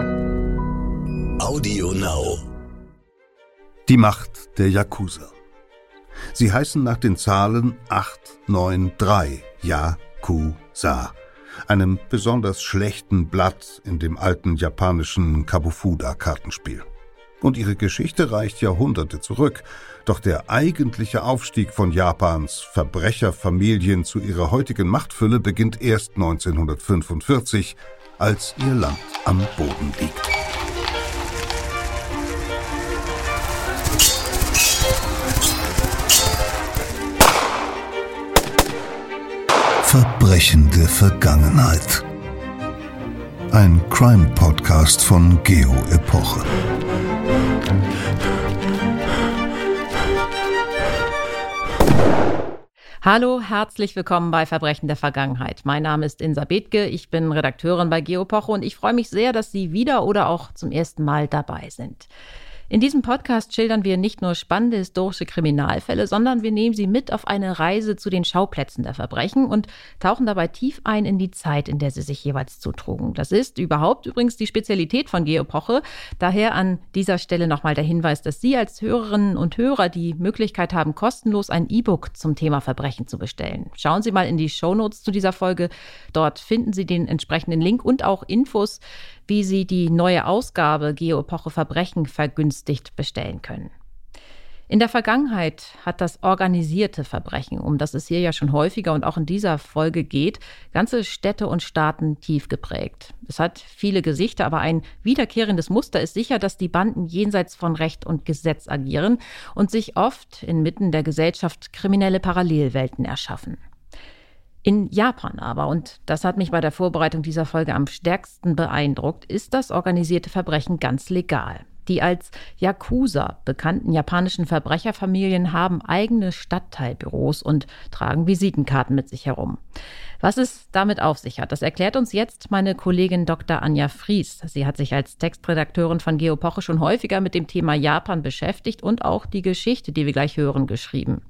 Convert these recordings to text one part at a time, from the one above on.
Audio Now. Die Macht der Yakuza. Sie heißen nach den Zahlen 893 Yakuza, einem besonders schlechten Blatt in dem alten japanischen Kabufuda-Kartenspiel. Und ihre Geschichte reicht Jahrhunderte zurück, doch der eigentliche Aufstieg von Japans Verbrecherfamilien zu ihrer heutigen Machtfülle beginnt erst 1945, als ihr Land am Boden liegt. Verbrechende Vergangenheit. Ein Crime-Podcast von Geo Epoche. Hallo, herzlich willkommen bei Verbrechen der Vergangenheit. Mein Name ist Insa Bethke, ich bin Redakteurin bei Geopoche und ich freue mich sehr, dass Sie wieder oder auch zum ersten Mal dabei sind. In diesem Podcast schildern wir nicht nur spannende historische Kriminalfälle, sondern wir nehmen Sie mit auf eine Reise zu den Schauplätzen der Verbrechen und tauchen dabei tief ein in die Zeit, in der sie sich jeweils zutrugen. Das ist überhaupt übrigens die Spezialität von Geopoche. Daher an dieser Stelle nochmal der Hinweis, dass Sie als Hörerinnen und Hörer die Möglichkeit haben, kostenlos ein E-Book zum Thema Verbrechen zu bestellen. Schauen Sie mal in die Shownotes zu dieser Folge. Dort finden Sie den entsprechenden Link und auch Infos, wie Sie die neue Ausgabe Geoepoche Verbrechen vergünstigt bestellen können. In der Vergangenheit hat das organisierte Verbrechen, um das es hier ja schon häufiger und auch in dieser Folge geht, ganze Städte und Staaten tief geprägt. Es hat viele Gesichter, aber ein wiederkehrendes Muster ist sicher, dass die Banden jenseits von Recht und Gesetz agieren und sich oft inmitten der Gesellschaft kriminelle Parallelwelten erschaffen. In Japan aber, und das hat mich bei der Vorbereitung dieser Folge am stärksten beeindruckt, ist das organisierte Verbrechen ganz legal. Die als Yakuza bekannten japanischen Verbrecherfamilien haben eigene Stadtteilbüros und tragen Visitenkarten mit sich herum. Was es damit auf sich hat, das erklärt uns jetzt meine Kollegin Dr. Anja Fries. Sie hat sich als Textredakteurin von Geopoche schon häufiger mit dem Thema Japan beschäftigt und auch die Geschichte, die wir gleich hören, geschrieben.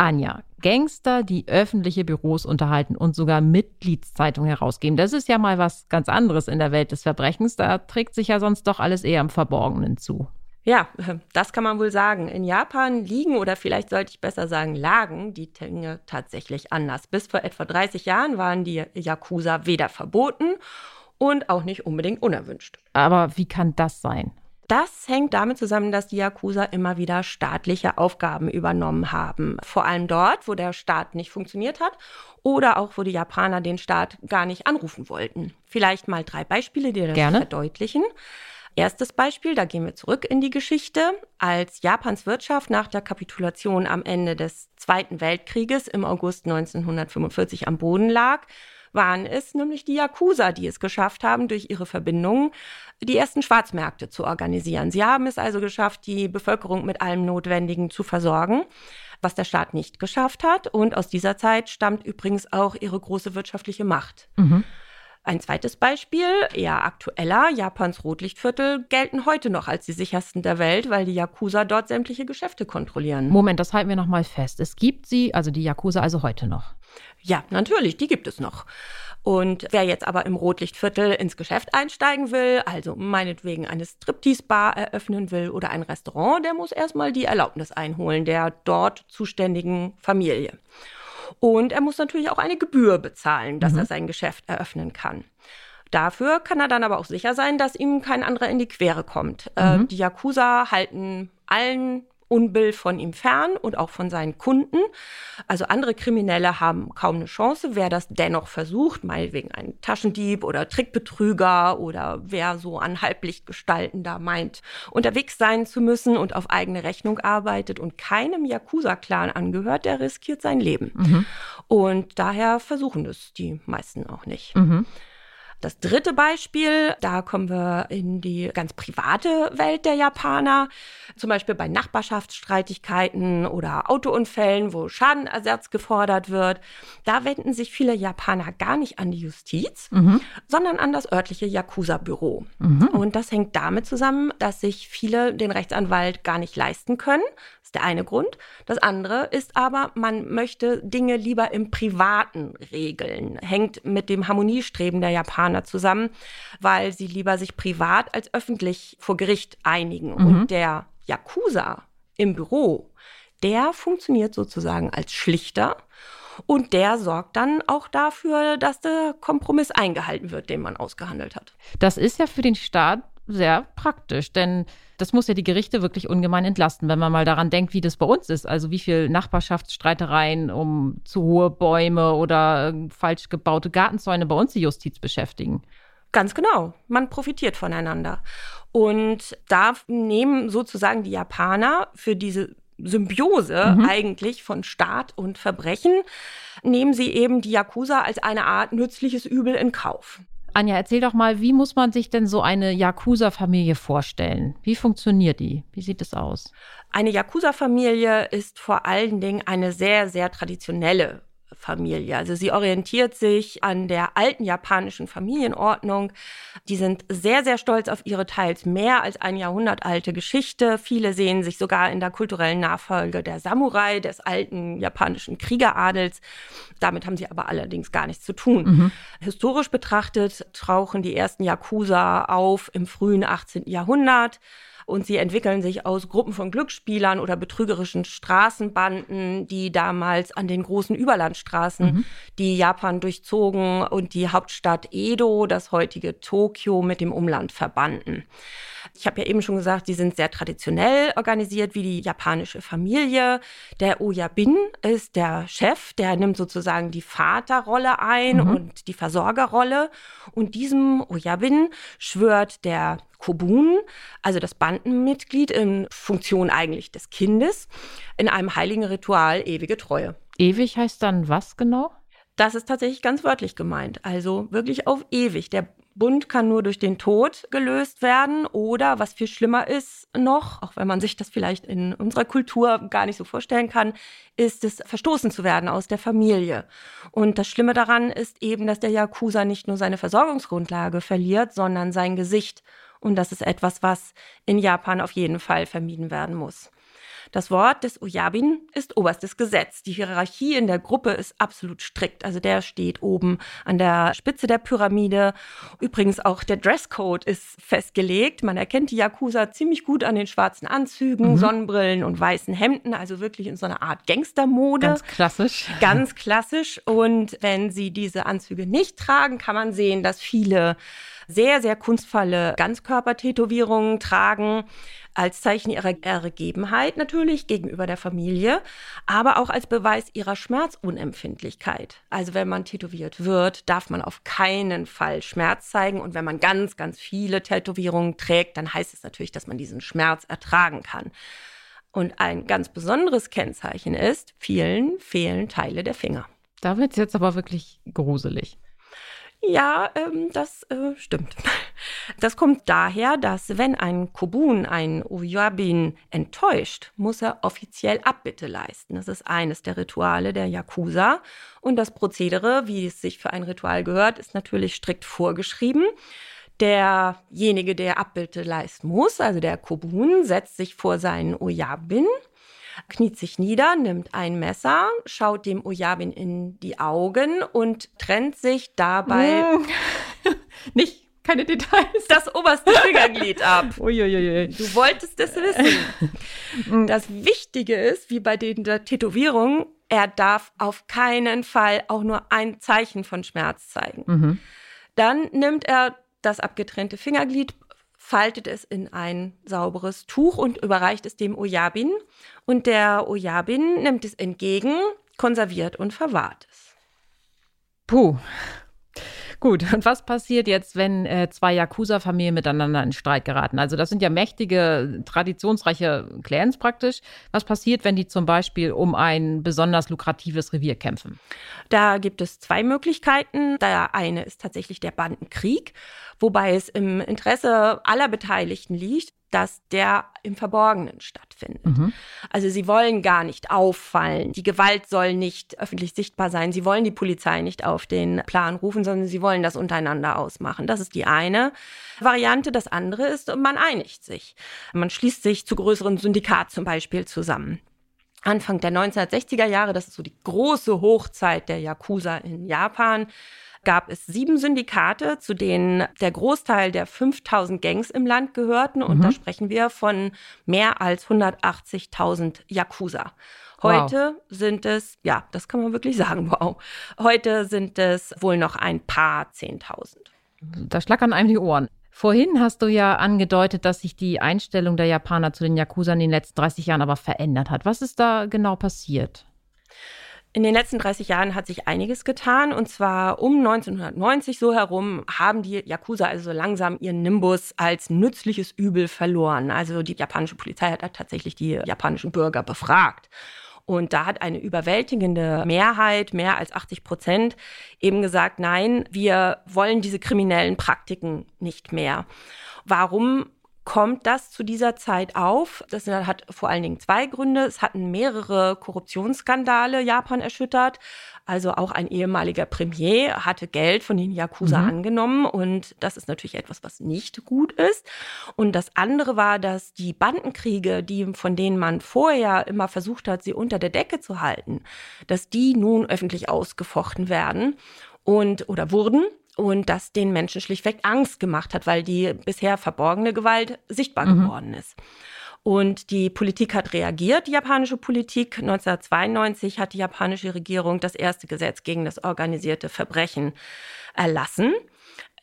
Anja, Gangster, die öffentliche Büros unterhalten und sogar Mitgliedszeitungen herausgeben. Das ist ja mal was ganz anderes in der Welt des Verbrechens. Da trägt sich ja sonst doch alles eher im Verborgenen zu. Ja, das kann man wohl sagen. In Japan liegen oder vielleicht sollte ich besser sagen lagen die Dinge tatsächlich anders. Bis vor etwa 30 Jahren waren die Yakuza weder verboten und auch nicht unbedingt unerwünscht. Aber wie kann das sein? Das hängt damit zusammen, dass die Yakuza immer wieder staatliche Aufgaben übernommen haben. Vor allem dort, wo der Staat nicht funktioniert hat oder auch, wo die Japaner den Staat gar nicht anrufen wollten. Vielleicht mal drei Beispiele, die das Gerne. verdeutlichen. Erstes Beispiel, da gehen wir zurück in die Geschichte. Als Japans Wirtschaft nach der Kapitulation am Ende des Zweiten Weltkrieges im August 1945 am Boden lag, waren es nämlich die Yakuza, die es geschafft haben, durch ihre Verbindungen die ersten Schwarzmärkte zu organisieren. Sie haben es also geschafft, die Bevölkerung mit allem Notwendigen zu versorgen was der Staat nicht geschafft hat. Und aus dieser Zeit stammt übrigens auch ihre große wirtschaftliche Macht. Mhm. Ein zweites Beispiel, eher aktueller, Japans Rotlichtviertel gelten heute noch als die sichersten der Welt, weil die Yakuza dort sämtliche Geschäfte kontrollieren. Moment, das halten wir noch mal fest. Es gibt sie, also die Yakuza also heute noch. Ja, natürlich, die gibt es noch. Und wer jetzt aber im Rotlichtviertel ins Geschäft einsteigen will, also meinetwegen eine Striptease-Bar eröffnen will oder ein Restaurant, der muss erstmal die Erlaubnis einholen der dort zuständigen Familie. Und er muss natürlich auch eine Gebühr bezahlen, dass mhm. er sein Geschäft eröffnen kann. Dafür kann er dann aber auch sicher sein, dass ihm kein anderer in die Quere kommt. Äh, mhm. Äh, die Yakuza halten allen Unbill von ihm fern und auch von seinen Kunden. Also andere Kriminelle haben kaum eine Chance. Wer das dennoch versucht, meinetwegen ein Taschendieb oder Trickbetrüger oder wer so an Halblichtgestalten da meint, unterwegs sein zu müssen und auf eigene Rechnung arbeitet und keinem Yakuza-Clan angehört, der riskiert sein Leben. Mhm. Und daher versuchen es die meisten auch nicht. Mhm. Das dritte Beispiel, da kommen wir in die ganz private Welt der Japaner, zum Beispiel bei Nachbarschaftsstreitigkeiten oder Autounfällen, wo Schadenersatz gefordert wird. Da wenden sich viele Japaner gar nicht an die Justiz, mhm. sondern an das örtliche Yakuza-Büro. Mhm. Und das hängt damit zusammen, dass sich viele den Rechtsanwalt gar nicht leisten können, ist der eine Grund. Das andere ist aber, man möchte Dinge lieber im Privaten regeln. Hängt mit dem Harmoniestreben der Japaner zusammen, weil sie lieber sich privat als öffentlich vor Gericht einigen. Mhm. Und der Yakuza im Büro, der funktioniert sozusagen als Schlichter. Und der sorgt dann auch dafür, dass der Kompromiss eingehalten wird, den man ausgehandelt hat. Das ist ja für den Staat sehr praktisch, denn das muss ja die Gerichte wirklich ungemein entlasten, wenn man mal daran denkt, wie das bei uns ist. Also wie viel Nachbarschaftsstreitereien um zu hohe Bäume oder äh, falsch gebaute Gartenzäune bei uns die Justiz beschäftigen. Ganz genau. Man profitiert voneinander. Und da nehmen sozusagen die Japaner für diese Symbiose Mhm. eigentlich von Staat und Verbrechen, nehmen sie eben die Yakuza als eine Art nützliches Übel in Kauf. Anja, erzähl doch mal, wie muss man sich denn so eine Yakuza-Familie vorstellen? Wie funktioniert die? Wie sieht es aus? Eine Yakuza-Familie ist vor allen Dingen eine sehr, sehr traditionelle Familie. Also sie orientiert sich an der alten japanischen Familienordnung. Die sind sehr, sehr stolz auf ihre teils mehr als ein Jahrhundert alte Geschichte. Viele sehen sich sogar in der kulturellen Nachfolge der Samurai, des alten japanischen Kriegeradels. Damit haben sie aber allerdings gar nichts zu tun. Mhm. Historisch betrachtet tauchen die ersten Yakuza auf im frühen 18. Jahrhundert und sie entwickeln sich aus Gruppen von Glücksspielern oder betrügerischen Straßenbanden, die damals an den großen Überlandstraßen, Mhm. die Japan durchzogen und die Hauptstadt Edo, das heutige Tokio, mit dem Umland verbanden. Ich habe ja eben schon gesagt, die sind sehr traditionell organisiert wie die japanische Familie. Der Oyabin ist der Chef, der nimmt sozusagen die Vaterrolle ein Mhm. und die Versorgerrolle. Und diesem Oyabin schwört der Kobun, also das Bandenmitglied in Funktion eigentlich des Kindes, in einem heiligen Ritual ewige Treue. Ewig heißt dann was genau? Das ist tatsächlich ganz wörtlich gemeint. Also wirklich auf ewig. Der Bund kann nur durch den Tod gelöst werden oder, was viel schlimmer ist noch, auch wenn man sich das vielleicht in unserer Kultur gar nicht so vorstellen kann, ist es verstoßen zu werden aus der Familie. Und das Schlimme daran ist eben, dass der Yakuza nicht nur seine Versorgungsgrundlage verliert, sondern sein Gesicht. Und das ist etwas, was in Japan auf jeden Fall vermieden werden muss. Das Wort des Oyabin ist oberstes Gesetz. Die Hierarchie in der Gruppe ist absolut strikt. Also der steht oben an der Spitze der Pyramide. Übrigens auch der Dresscode ist festgelegt. Man erkennt die Yakuza ziemlich gut an den schwarzen Anzügen, Mhm. Sonnenbrillen und weißen Hemden. Also wirklich in so einer Art Gangstermode. Ganz klassisch. Ganz klassisch. Und wenn sie diese Anzüge nicht tragen, kann man sehen, dass viele sehr, sehr kunstvolle Ganzkörpertätowierungen tragen. Als Zeichen ihrer Ergebenheit natürlich gegenüber der Familie, aber auch als Beweis ihrer Schmerzunempfindlichkeit. Also wenn man tätowiert wird, darf man auf keinen Fall Schmerz zeigen. Und wenn man ganz, ganz viele Tätowierungen trägt, dann heißt es natürlich, dass man diesen Schmerz ertragen kann. Und ein ganz besonderes Kennzeichen ist, vielen fehlen Teile der Finger. Da wird es jetzt aber wirklich gruselig. Ja, ähm, das äh, stimmt. Das kommt daher, dass wenn ein Kobun ein Oyabin enttäuscht, muss er offiziell Abbitte leisten. Das ist eines der Rituale der Yakuza. Und das Prozedere, wie es sich für ein Ritual gehört, ist natürlich strikt vorgeschrieben. Derjenige, der Abbitte leisten muss, also der Kobun, setzt sich vor seinen Oyabin, kniet sich nieder, nimmt ein Messer, schaut dem Oyabin in die Augen und trennt sich dabei Mm. Nicht, keine Details. das oberste Fingerglied ab. Uiuiui. Du wolltest es wissen. Das Wichtige ist, wie bei den der Tätowierung, er darf auf keinen Fall auch nur ein Zeichen von Schmerz zeigen. Mhm. Dann nimmt er das abgetrennte Fingerglied, faltet es in ein sauberes Tuch und überreicht es dem Oyabin. Und der Oyabin nimmt es entgegen, konserviert und verwahrt es. Puh. Gut, und was passiert jetzt, wenn äh, zwei Yakuza-Familien miteinander in Streit geraten? Also das sind ja mächtige, traditionsreiche Clans praktisch. Was passiert, wenn die zum Beispiel um ein besonders lukratives Revier kämpfen? Da gibt es zwei Möglichkeiten. Der eine ist tatsächlich der Bandenkrieg, wobei es im Interesse aller Beteiligten liegt, dass der im Verborgenen stattfindet. Mhm. Also sie wollen gar nicht auffallen. Die Gewalt soll nicht öffentlich sichtbar sein. Sie wollen die Polizei nicht auf den Plan rufen, sondern sie wollen das untereinander ausmachen. Das ist die eine Variante. Das andere ist, man einigt sich. Man schließt sich zu größeren Syndikat zum Beispiel zusammen. Anfang der 1960er Jahre, das ist so die große Hochzeit der Yakuza in Japan, gab es sieben Syndikate, zu denen der Großteil der 5000 Gangs im Land gehörten. Und mhm. da sprechen wir von mehr als 180.000 Yakuza. Heute wow. sind es, ja, das kann man wirklich sagen, wow. Heute sind es wohl noch ein paar Zehntausend. Da schlackern einem die Ohren. Vorhin hast du ja angedeutet, dass sich die Einstellung der Japaner zu den Yakuza in den letzten 30 Jahren aber verändert hat. Was ist da genau passiert? In den letzten 30 Jahren hat sich einiges getan. Und zwar um 1990 so herum haben die Yakuza also langsam ihren Nimbus als nützliches Übel verloren. Also die japanische Polizei hat tatsächlich die japanischen Bürger befragt. Und da hat eine überwältigende Mehrheit, mehr als 80 Prozent, eben gesagt, nein, wir wollen diese kriminellen Praktiken nicht mehr. Warum kommt das zu dieser Zeit auf? Das hat vor allen Dingen zwei Gründe. Es hatten mehrere Korruptionsskandale Japan erschüttert. Also auch ein ehemaliger Premier hatte Geld von den Yakuza mhm. angenommen und das ist natürlich etwas, was nicht gut ist. Und das andere war, dass die Bandenkriege, die von denen man vorher immer versucht hat, sie unter der Decke zu halten, dass die nun öffentlich ausgefochten werden und oder wurden und das den Menschen schlichtweg Angst gemacht hat, weil die bisher verborgene Gewalt sichtbar mhm. geworden ist. Und die Politik hat reagiert, die japanische Politik. 1992 hat die japanische Regierung das erste Gesetz gegen das organisierte Verbrechen erlassen.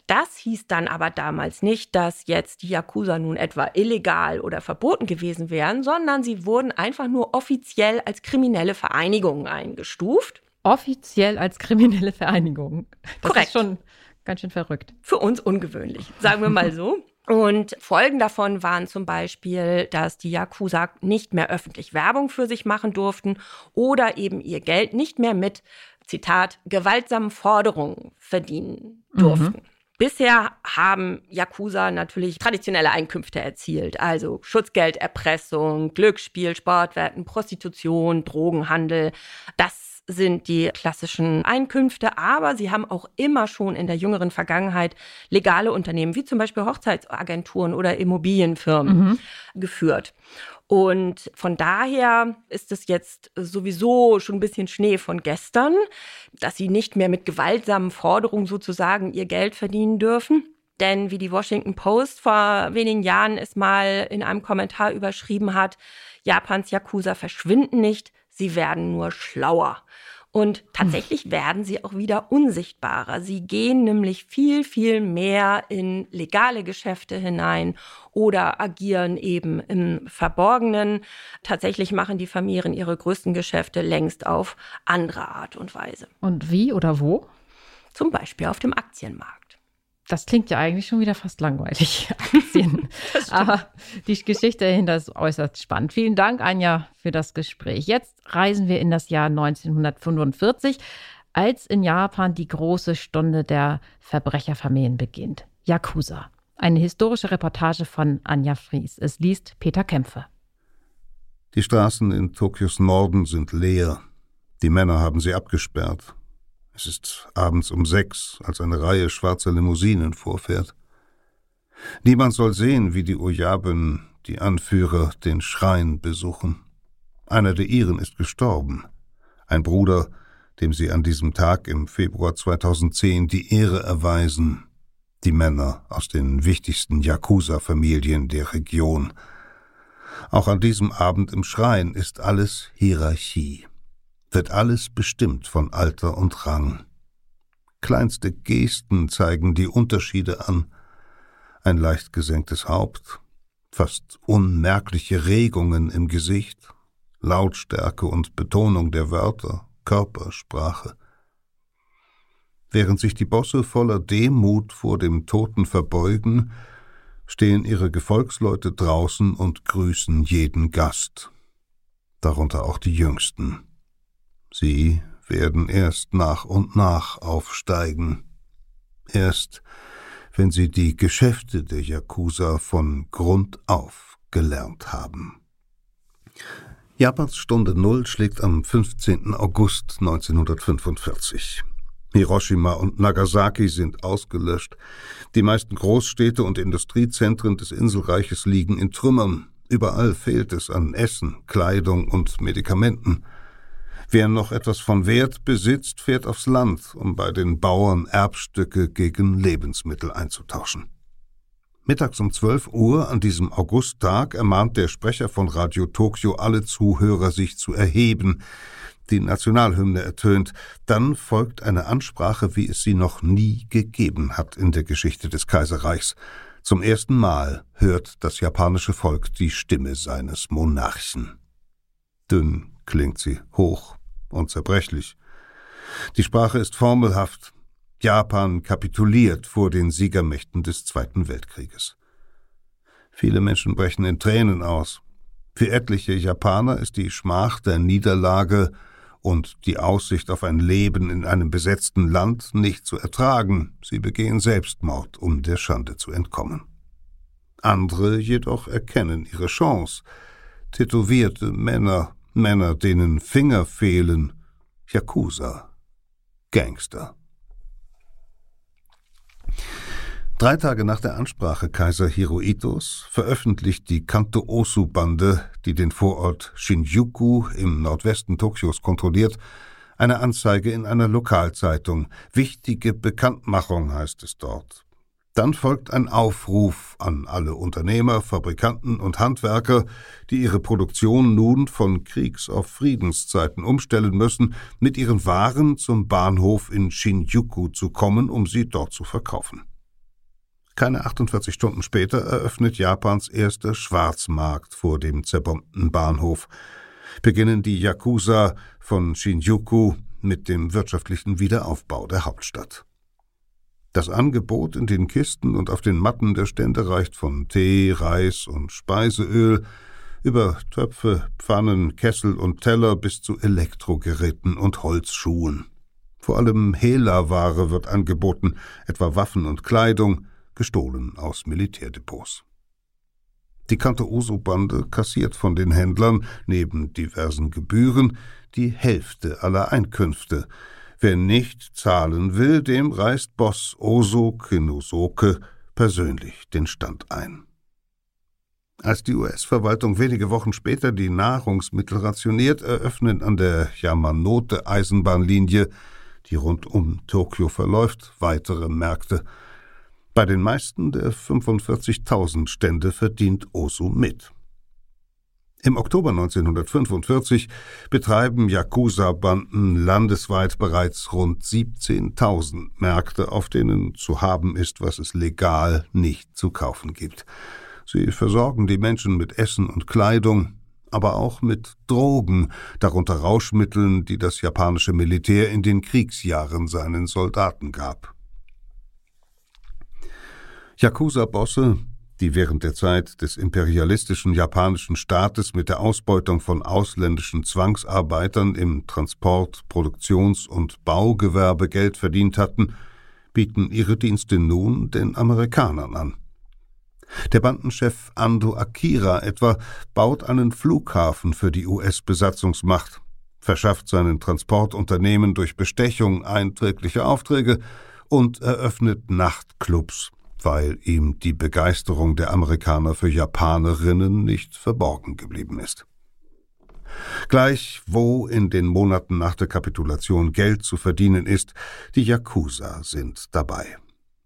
Das hieß dann aber damals nicht, dass jetzt die Yakuza nun etwa illegal oder verboten gewesen wären, sondern sie wurden einfach nur offiziell als kriminelle Vereinigungen eingestuft. Offiziell als kriminelle Vereinigungen. Das Korrekt. ist schon ganz schön verrückt. Für uns ungewöhnlich, sagen wir mal so. Und Folgen davon waren zum Beispiel, dass die Yakuza nicht mehr öffentlich Werbung für sich machen durften oder eben ihr Geld nicht mehr mit, Zitat, gewaltsamen Forderungen verdienen durften. Mhm. Bisher haben Yakuza natürlich traditionelle Einkünfte erzielt, also Schutzgelderpressung, Glücksspiel, Sportwetten, Prostitution, Drogenhandel. Das sind die klassischen Einkünfte, aber sie haben auch immer schon in der jüngeren Vergangenheit legale Unternehmen, wie zum Beispiel Hochzeitsagenturen oder Immobilienfirmen, mhm. geführt. Und von daher ist es jetzt sowieso schon ein bisschen Schnee von gestern, dass sie nicht mehr mit gewaltsamen Forderungen sozusagen ihr Geld verdienen dürfen. Denn wie die Washington Post vor wenigen Jahren es mal in einem Kommentar überschrieben hat, Japans Yakuza verschwinden nicht, sie werden nur schlauer. Und tatsächlich werden sie auch wieder unsichtbarer. Sie gehen nämlich viel, viel mehr in legale Geschäfte hinein oder agieren eben im Verborgenen. Tatsächlich machen die Familien ihre größten Geschäfte längst auf andere Art und Weise. Und wie oder wo? Zum Beispiel auf dem Aktienmarkt. Das klingt ja eigentlich schon wieder fast langweilig, Aktien. Aber die Geschichte dahinter ist äußerst spannend. Vielen Dank, Anja, für das Gespräch. Jetzt reisen wir in das Jahr 1945, als in Japan die große Stunde der Verbrecherfamilien beginnt. Yakuza. Eine historische Reportage von Anja Fries. Es liest Peter Kämpfe. Die Straßen in Tokios Norden sind leer. Die Männer haben sie abgesperrt. Es ist abends um sechs, als eine Reihe schwarzer Limousinen vorfährt. Niemand soll sehen, wie die Oyaben, die Anführer, den Schrein besuchen. Einer der ihren ist gestorben. Ein Bruder, dem sie an diesem Tag im Februar 2010 die Ehre erweisen. Die Männer aus den wichtigsten Yakuza-Familien der Region. Auch an diesem Abend im Schrein ist alles Hierarchie wird alles bestimmt von Alter und Rang. Kleinste Gesten zeigen die Unterschiede an. Ein leicht gesenktes Haupt, fast unmerkliche Regungen im Gesicht, Lautstärke und Betonung der Wörter, Körpersprache. Während sich die Bosse voller Demut vor dem Toten verbeugen, stehen ihre Gefolgsleute draußen und grüßen jeden Gast, darunter auch die Jüngsten. Sie werden erst nach und nach aufsteigen. Erst wenn sie die Geschäfte der Yakuza von Grund auf gelernt haben. Japans Stunde Null schlägt am 15. August 1945. Hiroshima und Nagasaki sind ausgelöscht. Die meisten Großstädte und Industriezentren des Inselreiches liegen in Trümmern. Überall fehlt es an Essen, Kleidung und Medikamenten. Wer noch etwas von Wert besitzt, fährt aufs Land, um bei den Bauern Erbstücke gegen Lebensmittel einzutauschen. Mittags um 12 Uhr an diesem Augusttag ermahnt der Sprecher von Radio Tokio alle Zuhörer, sich zu erheben. Die Nationalhymne ertönt. Dann folgt eine Ansprache, wie es sie noch nie gegeben hat in der Geschichte des Kaiserreichs. Zum ersten Mal hört das japanische Volk die Stimme seines Monarchen. Dünn klingt sie, hoch und zerbrechlich. Die Sprache ist formelhaft, Japan kapituliert vor den Siegermächten des Zweiten Weltkrieges. Viele Menschen brechen in Tränen aus. Für etliche Japaner ist die Schmach der Niederlage und die Aussicht auf ein Leben in einem besetzten Land nicht zu ertragen. Sie begehen Selbstmord, um der Schande zu entkommen. Andere jedoch erkennen ihre Chance. Tätowierte Männer, Männer, denen Finger fehlen, Yakuza, Gangster. Drei Tage nach der Ansprache Kaiser Hirohitos veröffentlicht die Kanto-Osu-Bande, die den Vorort Shinjuku im Nordwesten Tokios kontrolliert, eine Anzeige in einer Lokalzeitung. Wichtige Bekanntmachung heißt es dort. Dann folgt ein Aufruf an alle Unternehmer, Fabrikanten und Handwerker, die ihre Produktion nun von Kriegs- auf Friedenszeiten umstellen müssen, mit ihren Waren zum Bahnhof in Shinjuku zu kommen, um sie dort zu verkaufen. Keine 48 Stunden später eröffnet Japans erster Schwarzmarkt vor dem zerbombten Bahnhof. Beginnen die Yakuza von Shinjuku mit dem wirtschaftlichen Wiederaufbau der Hauptstadt. Das Angebot in den Kisten und auf den Matten der Stände reicht von Tee, Reis und Speiseöl über Töpfe, Pfannen, Kessel und Teller bis zu Elektrogeräten und Holzschuhen. Vor allem Hela-Ware wird angeboten, etwa Waffen und Kleidung, gestohlen aus Militärdepots. Die Kanto-Uso-Bande kassiert von den Händlern neben diversen Gebühren die Hälfte aller Einkünfte. Wer nicht zahlen will, dem reißt Boss Oso Kinosoke persönlich den Stand ein. Als die US-Verwaltung wenige Wochen später die Nahrungsmittel rationiert, eröffnen an der Yamanote-Eisenbahnlinie, die rund um Tokio verläuft, weitere Märkte – bei den meisten der 45.000 Stände verdient Osu mit. Im Oktober 1945 betreiben Yakuza-Banden landesweit bereits rund 17.000 Märkte, auf denen zu haben ist, was es legal nicht zu kaufen gibt. Sie versorgen die Menschen mit Essen und Kleidung, aber auch mit Drogen, darunter Rauschmitteln, die das japanische Militär in den Kriegsjahren seinen Soldaten gab. Yakuza-Bosse, die während der Zeit des imperialistischen japanischen Staates mit der Ausbeutung von ausländischen Zwangsarbeitern im Transport-, Produktions- und Baugewerbe Geld verdient hatten, bieten ihre Dienste nun den Amerikanern an. Der Bandenchef Ando Akira etwa baut einen Flughafen für die US-Besatzungsmacht, verschafft seinen Transportunternehmen durch Bestechung einträgliche Aufträge und eröffnet Nachtclubs weil ihm die Begeisterung der Amerikaner für Japanerinnen nicht verborgen geblieben ist. Gleich wo in den Monaten nach der Kapitulation Geld zu verdienen ist, die Yakuza sind dabei.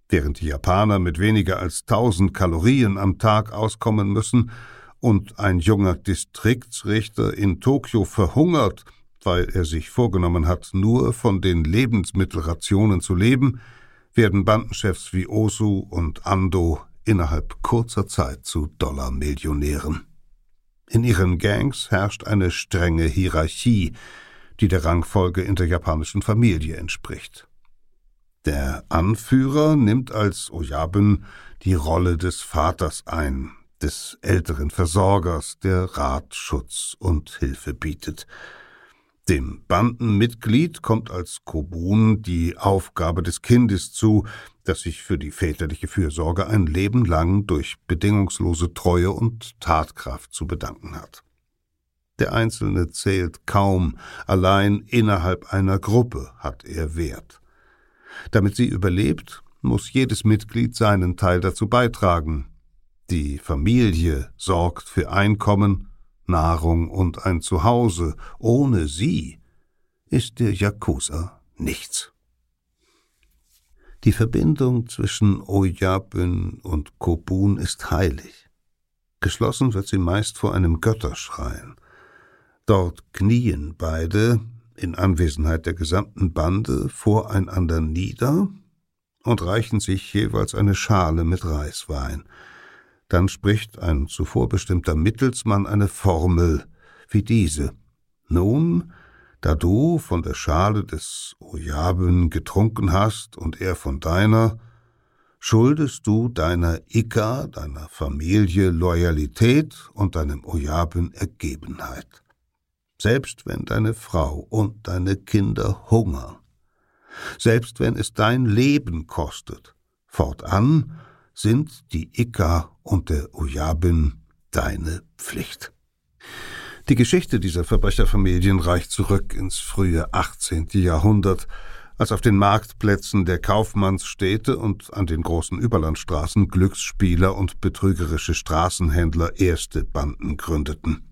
Während die Japaner mit weniger als tausend Kalorien am Tag auskommen müssen und ein junger Distriktsrichter in Tokio verhungert, weil er sich vorgenommen hat, nur von den Lebensmittelrationen zu leben, werden Bandenchefs wie Osu und Ando innerhalb kurzer Zeit zu Dollarmillionären. In ihren Gangs herrscht eine strenge Hierarchie, die der Rangfolge in der japanischen Familie entspricht. Der Anführer nimmt als Oyaben die Rolle des Vaters ein, des älteren Versorgers, der Rat, Schutz und Hilfe bietet. Dem Bandenmitglied kommt als Kobun die Aufgabe des Kindes zu, das sich für die väterliche Fürsorge ein Leben lang durch bedingungslose Treue und Tatkraft zu bedanken hat. Der Einzelne zählt kaum, allein innerhalb einer Gruppe hat er Wert. Damit sie überlebt, muss jedes Mitglied seinen Teil dazu beitragen. Die Familie sorgt für Einkommen, Nahrung und ein Zuhause. Ohne sie ist der Yakuza nichts. Die Verbindung zwischen Oyabun und Kobun ist heilig. Geschlossen wird sie meist vor einem Götterschrein. Dort knien beide, in Anwesenheit der gesamten Bande, voreinander nieder und reichen sich jeweils eine Schale mit Reiswein. Dann spricht ein zuvor bestimmter Mittelsmann eine Formel wie diese. Nun, da du von der Schale des Ojaben getrunken hast und er von deiner, schuldest du deiner Ika, deiner Familie Loyalität und deinem Ojaben Ergebenheit. Selbst wenn deine Frau und deine Kinder hungern, selbst wenn es dein Leben kostet, fortan sind die Ika und der Ojabin deine Pflicht. Die Geschichte dieser Verbrecherfamilien reicht zurück ins frühe 18. Jahrhundert, als auf den Marktplätzen der Kaufmannsstädte und an den großen Überlandstraßen Glücksspieler und betrügerische Straßenhändler erste Banden gründeten.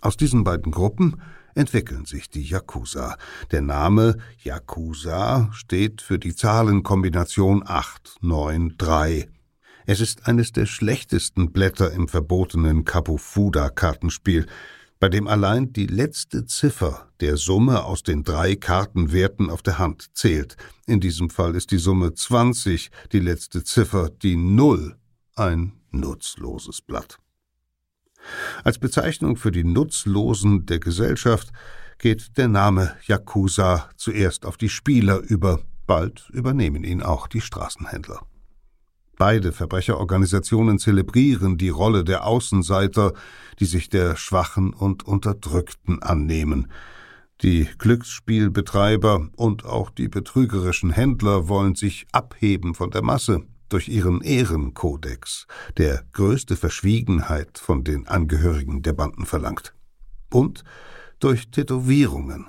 Aus diesen beiden Gruppen entwickeln sich die Yakuza. Der Name Yakuza steht für die Zahlenkombination 893. Es ist eines der schlechtesten Blätter im verbotenen Kabufuda-Kartenspiel, bei dem allein die letzte Ziffer der Summe aus den drei Kartenwerten auf der Hand zählt. In diesem Fall ist die Summe 20 die letzte Ziffer, die Null ein nutzloses Blatt. Als Bezeichnung für die Nutzlosen der Gesellschaft geht der Name Yakuza zuerst auf die Spieler über, bald übernehmen ihn auch die Straßenhändler. Beide Verbrecherorganisationen zelebrieren die Rolle der Außenseiter, die sich der Schwachen und Unterdrückten annehmen. Die Glücksspielbetreiber und auch die betrügerischen Händler wollen sich abheben von der Masse durch ihren Ehrenkodex, der größte Verschwiegenheit von den Angehörigen der Banden verlangt. Und durch Tätowierungen,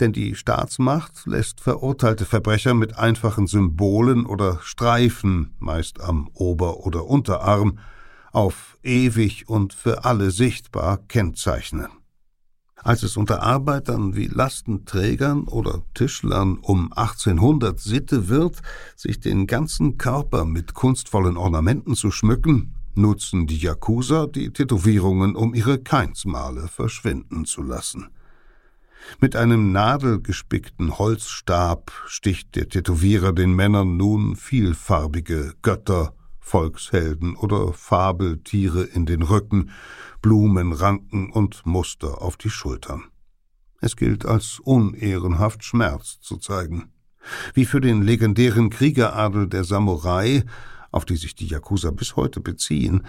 denn die Staatsmacht lässt verurteilte Verbrecher mit einfachen Symbolen oder Streifen, meist am Ober- oder Unterarm, auf ewig und für alle sichtbar kennzeichnen. Als es unter Arbeitern wie Lastenträgern oder Tischlern um 1800 Sitte wird, sich den ganzen Körper mit kunstvollen Ornamenten zu schmücken, nutzen die Yakuza die Tätowierungen, um ihre Keinsmale verschwinden zu lassen. Mit einem nadelgespickten Holzstab sticht der Tätowierer den Männern nun vielfarbige Götter, Volkshelden oder Fabeltiere in den Rücken, Blumenranken und Muster auf die Schultern. Es gilt als unehrenhaft Schmerz zu zeigen. Wie für den legendären Kriegeradel der Samurai, auf die sich die Yakuza bis heute beziehen,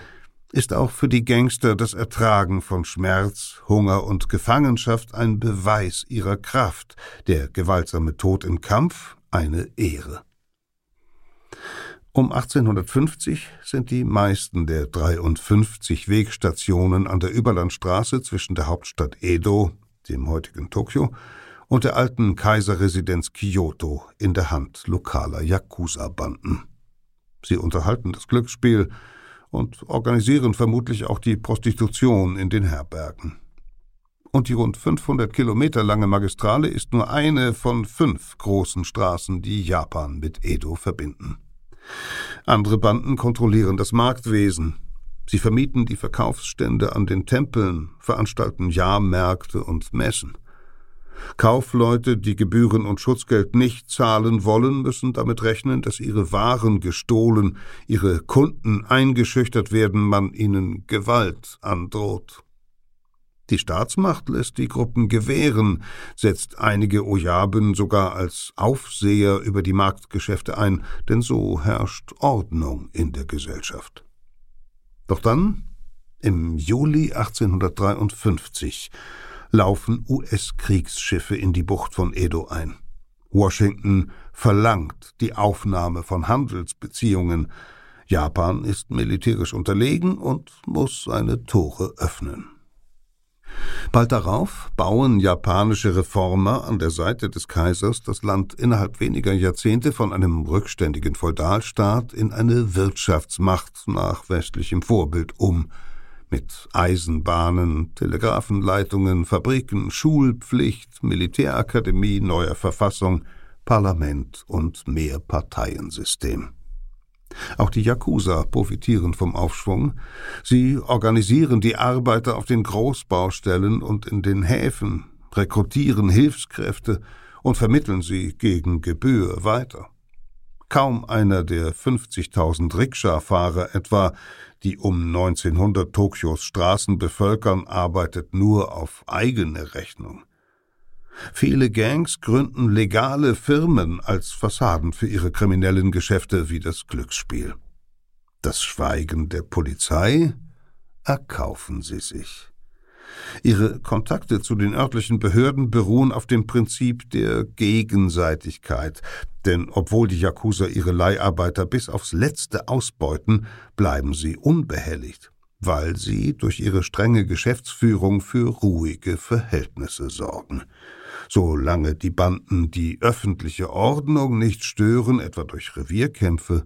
ist auch für die Gangster das Ertragen von Schmerz, Hunger und Gefangenschaft ein Beweis ihrer Kraft, der gewaltsame Tod im Kampf eine Ehre. Um 1850 sind die meisten der 53 Wegstationen an der Überlandstraße zwischen der Hauptstadt Edo, dem heutigen Tokio, und der alten Kaiserresidenz Kyoto in der Hand lokaler Yakuza-Banden. Sie unterhalten das Glücksspiel, und organisieren vermutlich auch die Prostitution in den Herbergen. Und die rund 500 Kilometer lange Magistrale ist nur eine von fünf großen Straßen, die Japan mit Edo verbinden. Andere Banden kontrollieren das Marktwesen. Sie vermieten die Verkaufsstände an den Tempeln, veranstalten Jahrmärkte und Messen. Kaufleute, die Gebühren und Schutzgeld nicht zahlen wollen, müssen damit rechnen, dass ihre Waren gestohlen, ihre Kunden eingeschüchtert werden, man ihnen Gewalt androht. Die Staatsmacht lässt die Gruppen gewähren, setzt einige Ojaben sogar als Aufseher über die Marktgeschäfte ein, denn so herrscht Ordnung in der Gesellschaft. Doch dann, im Juli 1853, laufen US-Kriegsschiffe in die Bucht von Edo ein. Washington verlangt die Aufnahme von Handelsbeziehungen. Japan ist militärisch unterlegen und muss seine Tore öffnen. Bald darauf bauen japanische Reformer an der Seite des Kaisers das Land innerhalb weniger Jahrzehnte von einem rückständigen Feudalstaat in eine Wirtschaftsmacht nach westlichem Vorbild um, mit Eisenbahnen, Telegrafenleitungen, Fabriken, Schulpflicht, Militärakademie, neuer Verfassung, Parlament und Mehrparteiensystem. Auch die Yakuza profitieren vom Aufschwung. Sie organisieren die Arbeiter auf den Großbaustellen und in den Häfen, rekrutieren Hilfskräfte und vermitteln sie gegen Gebühr weiter. Kaum einer der 50.000 Rikscha-Fahrer etwa, die um 1900 Tokios Straßen bevölkern, arbeitet nur auf eigene Rechnung. Viele Gangs gründen legale Firmen als Fassaden für ihre kriminellen Geschäfte wie das Glücksspiel. Das Schweigen der Polizei erkaufen sie sich. Ihre Kontakte zu den örtlichen Behörden beruhen auf dem Prinzip der Gegenseitigkeit, denn obwohl die Yakuza ihre Leiharbeiter bis aufs letzte ausbeuten, bleiben sie unbehelligt, weil sie durch ihre strenge Geschäftsführung für ruhige Verhältnisse sorgen. Solange die Banden die öffentliche Ordnung nicht stören, etwa durch Revierkämpfe,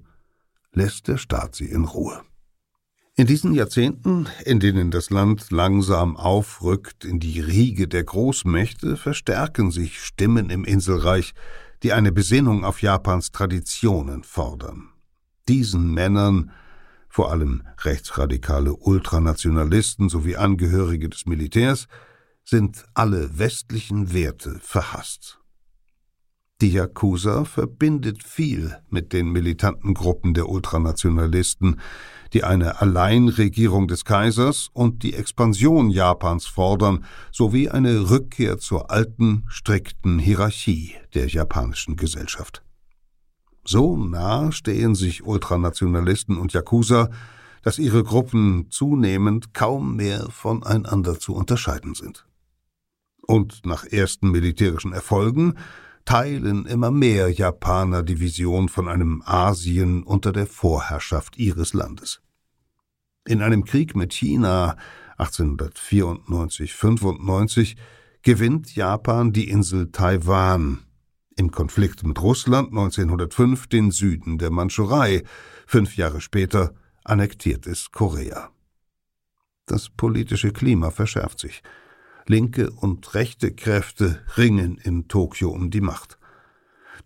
lässt der Staat sie in Ruhe. In diesen Jahrzehnten, in denen das Land langsam aufrückt in die Riege der Großmächte, verstärken sich Stimmen im Inselreich, die eine Besinnung auf Japans Traditionen fordern. Diesen Männern, vor allem rechtsradikale Ultranationalisten sowie Angehörige des Militärs, sind alle westlichen Werte verhasst. Die Yakuza verbindet viel mit den militanten Gruppen der Ultranationalisten, die eine Alleinregierung des Kaisers und die Expansion Japans fordern, sowie eine Rückkehr zur alten, strikten Hierarchie der japanischen Gesellschaft. So nah stehen sich Ultranationalisten und Yakuza, dass ihre Gruppen zunehmend kaum mehr voneinander zu unterscheiden sind. Und nach ersten militärischen Erfolgen teilen immer mehr Japaner die Vision von einem Asien unter der Vorherrschaft ihres Landes. In einem Krieg mit China 1894-95 gewinnt Japan die Insel Taiwan, im Konflikt mit Russland 1905 den Süden der Mandschurei, fünf Jahre später annektiert es Korea. Das politische Klima verschärft sich. Linke und rechte Kräfte ringen in Tokio um die Macht.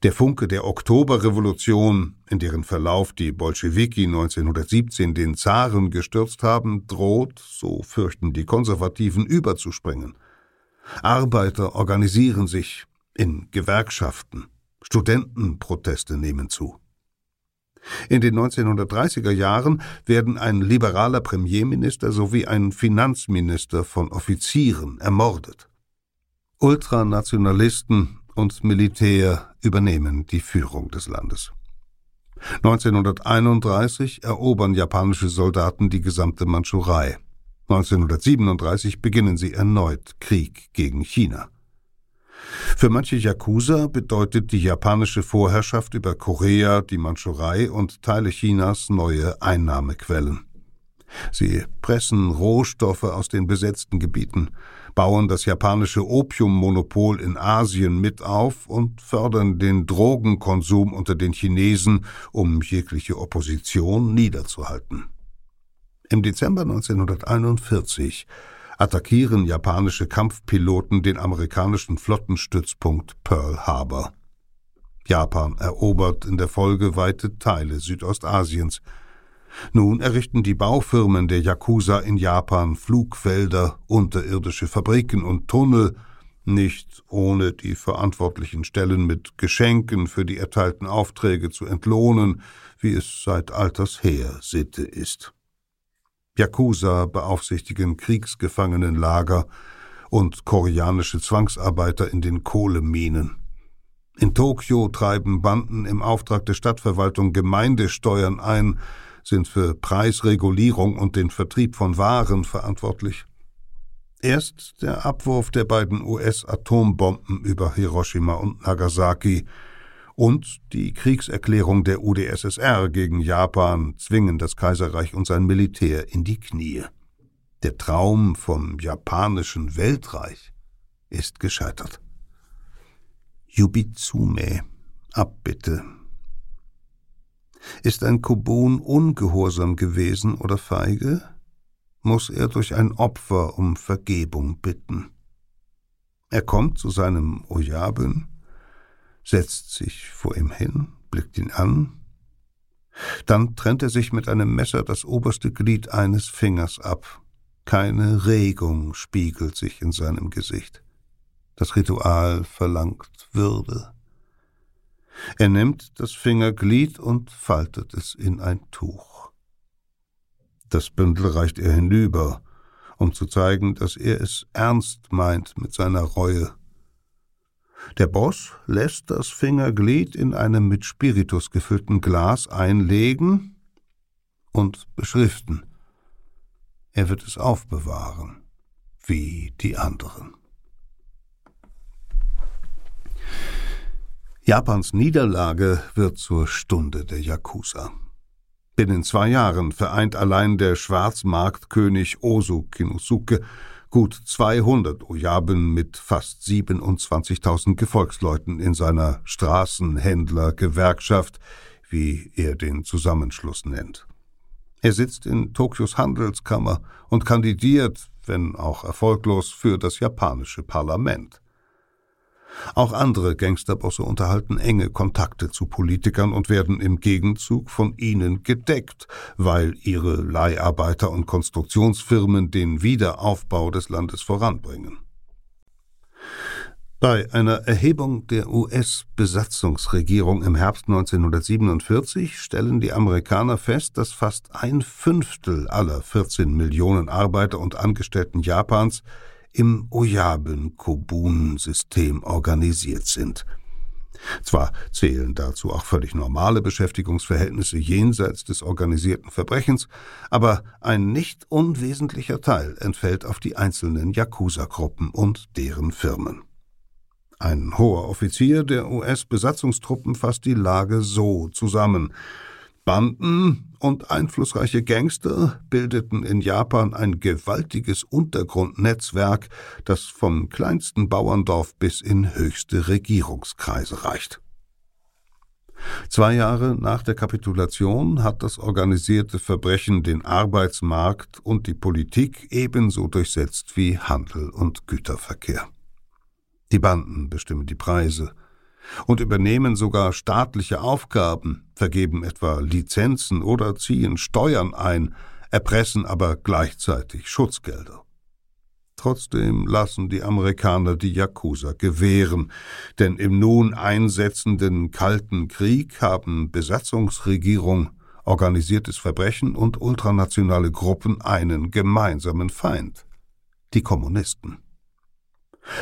Der Funke der Oktoberrevolution, in deren Verlauf die Bolschewiki 1917 den Zaren gestürzt haben, droht, so fürchten die Konservativen, überzuspringen. Arbeiter organisieren sich in Gewerkschaften. Studentenproteste nehmen zu. In den 1930er Jahren werden ein liberaler Premierminister sowie ein Finanzminister von Offizieren ermordet. Ultranationalisten und Militär übernehmen die Führung des Landes. 1931 erobern japanische Soldaten die gesamte Mandschurei. 1937 beginnen sie erneut Krieg gegen China. Für manche Yakuza bedeutet die japanische Vorherrschaft über Korea, die Mandschurei und Teile Chinas neue Einnahmequellen. Sie pressen Rohstoffe aus den besetzten Gebieten, bauen das japanische Opiummonopol in Asien mit auf und fördern den Drogenkonsum unter den Chinesen, um jegliche Opposition niederzuhalten. Im Dezember 1941 attackieren japanische Kampfpiloten den amerikanischen Flottenstützpunkt Pearl Harbor. Japan erobert in der Folge weite Teile Südostasiens. Nun errichten die Baufirmen der Yakuza in Japan Flugfelder, unterirdische Fabriken und Tunnel, nicht ohne die verantwortlichen Stellen mit Geschenken für die erteilten Aufträge zu entlohnen, wie es seit alters her Sitte ist. Yakuza beaufsichtigen Kriegsgefangenenlager und koreanische Zwangsarbeiter in den Kohleminen. In Tokio treiben Banden im Auftrag der Stadtverwaltung Gemeindesteuern ein, sind für Preisregulierung und den Vertrieb von Waren verantwortlich. Erst der Abwurf der beiden US-Atombomben über Hiroshima und Nagasaki und die Kriegserklärung der UdSSR gegen Japan zwingen das Kaiserreich und sein Militär in die Knie. Der Traum vom japanischen Weltreich ist gescheitert. Yubitsume, Abbitte. Ist ein Kobun ungehorsam gewesen oder feige? muss er durch ein Opfer um Vergebung bitten. Er kommt zu seinem Oyaben, setzt sich vor ihm hin, blickt ihn an, dann trennt er sich mit einem Messer das oberste Glied eines Fingers ab. Keine Regung spiegelt sich in seinem Gesicht. Das Ritual verlangt Würde. Er nimmt das Fingerglied und faltet es in ein Tuch. Das Bündel reicht er hinüber, um zu zeigen, dass er es ernst meint mit seiner Reue. Der Boss lässt das Fingerglied in einem mit Spiritus gefüllten Glas einlegen und beschriften. Er wird es aufbewahren, wie die anderen. Japans Niederlage wird zur Stunde der Yakuza. Binnen zwei Jahren vereint allein der Schwarzmarktkönig Osu Kinosuke gut 200 Oyaben mit fast 27.000 Gefolgsleuten in seiner Straßenhändler-Gewerkschaft, wie er den Zusammenschluss nennt. Er sitzt in Tokios Handelskammer und kandidiert, wenn auch erfolglos, für das japanische Parlament. Auch andere Gangsterbosse unterhalten enge Kontakte zu Politikern und werden im Gegenzug von ihnen gedeckt, weil ihre Leiharbeiter und Konstruktionsfirmen den Wiederaufbau des Landes voranbringen. Bei einer Erhebung der US-Besatzungsregierung im Herbst 1947 stellen die Amerikaner fest, dass fast ein Fünftel aller 14 Millionen Arbeiter und Angestellten Japans im Oyaben-Kobun-System organisiert sind. Zwar zählen dazu auch völlig normale Beschäftigungsverhältnisse jenseits des organisierten Verbrechens, aber ein nicht unwesentlicher Teil entfällt auf die einzelnen Yakuza-Gruppen und deren Firmen. Ein hoher Offizier der US-Besatzungstruppen fasst die Lage so zusammen. Banden und einflussreiche Gangster bildeten in Japan ein gewaltiges Untergrundnetzwerk, das vom kleinsten Bauerndorf bis in höchste Regierungskreise reicht. Zwei Jahre nach der Kapitulation hat das organisierte Verbrechen den Arbeitsmarkt und die Politik ebenso durchsetzt wie Handel und Güterverkehr. Die Banden bestimmen die Preise, und übernehmen sogar staatliche Aufgaben, vergeben etwa Lizenzen oder ziehen Steuern ein, erpressen aber gleichzeitig Schutzgelder. Trotzdem lassen die Amerikaner die Yakuza gewähren, denn im nun einsetzenden Kalten Krieg haben Besatzungsregierung, organisiertes Verbrechen und ultranationale Gruppen einen gemeinsamen Feind die Kommunisten.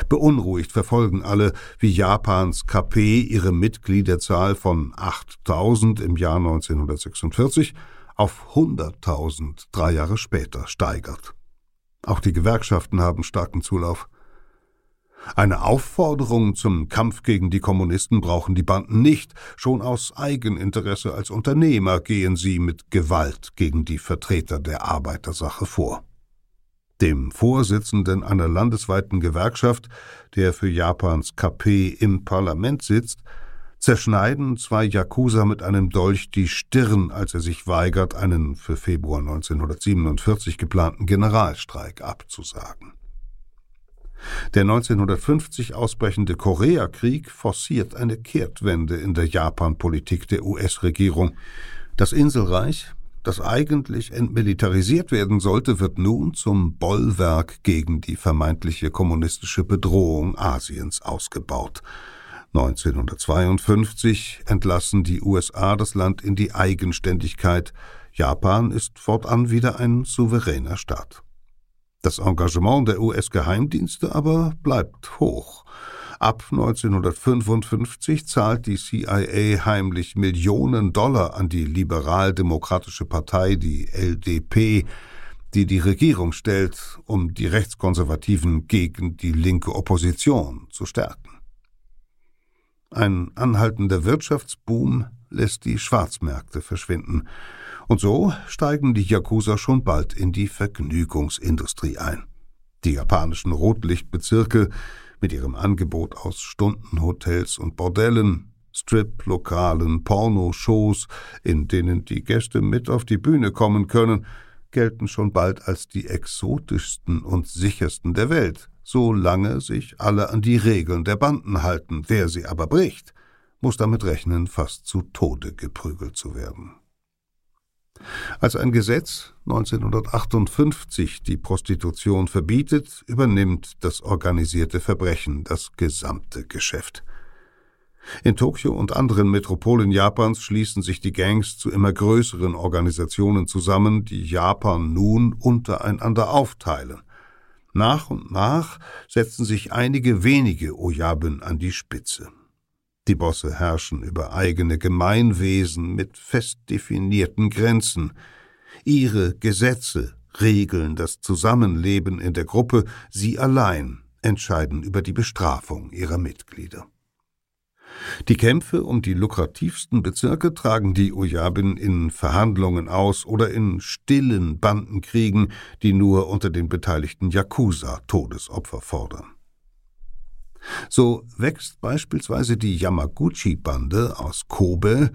Beunruhigt verfolgen alle, wie Japans KP ihre Mitgliederzahl von 8000 im Jahr 1946 auf 100.000 drei Jahre später steigert. Auch die Gewerkschaften haben starken Zulauf. Eine Aufforderung zum Kampf gegen die Kommunisten brauchen die Banden nicht, schon aus Eigeninteresse als Unternehmer gehen sie mit Gewalt gegen die Vertreter der Arbeitersache vor dem Vorsitzenden einer landesweiten Gewerkschaft, der für Japans KP im Parlament sitzt, zerschneiden zwei Yakuza mit einem Dolch die Stirn, als er sich weigert, einen für Februar 1947 geplanten Generalstreik abzusagen. Der 1950 ausbrechende Koreakrieg forciert eine Kehrtwende in der Japanpolitik der US-Regierung. Das Inselreich, das eigentlich entmilitarisiert werden sollte, wird nun zum Bollwerk gegen die vermeintliche kommunistische Bedrohung Asiens ausgebaut. 1952 entlassen die USA das Land in die Eigenständigkeit. Japan ist fortan wieder ein souveräner Staat. Das Engagement der US-Geheimdienste aber bleibt hoch. Ab 1955 zahlt die CIA heimlich Millionen Dollar an die liberal-demokratische Partei, die LDP, die die Regierung stellt, um die Rechtskonservativen gegen die linke Opposition zu stärken. Ein anhaltender Wirtschaftsboom lässt die Schwarzmärkte verschwinden, und so steigen die Yakuza schon bald in die Vergnügungsindustrie ein. Die japanischen Rotlichtbezirke mit ihrem Angebot aus Stundenhotels und Bordellen, Strip-Lokalen, Pornoshows, in denen die Gäste mit auf die Bühne kommen können, gelten schon bald als die exotischsten und sichersten der Welt, solange sich alle an die Regeln der Banden halten. Wer sie aber bricht, muss damit rechnen, fast zu Tode geprügelt zu werden. Als ein Gesetz 1958 die Prostitution verbietet, übernimmt das organisierte Verbrechen das gesamte Geschäft. In Tokio und anderen Metropolen Japans schließen sich die Gangs zu immer größeren Organisationen zusammen, die Japan nun untereinander aufteilen. Nach und nach setzen sich einige wenige Oyaben an die Spitze. Die Bosse herrschen über eigene Gemeinwesen mit fest definierten Grenzen. Ihre Gesetze regeln das Zusammenleben in der Gruppe, sie allein entscheiden über die Bestrafung ihrer Mitglieder. Die Kämpfe um die lukrativsten Bezirke tragen die Ojabin in Verhandlungen aus oder in stillen Bandenkriegen, die nur unter den beteiligten Yakuza Todesopfer fordern. So wächst beispielsweise die Yamaguchi-Bande aus Kobe,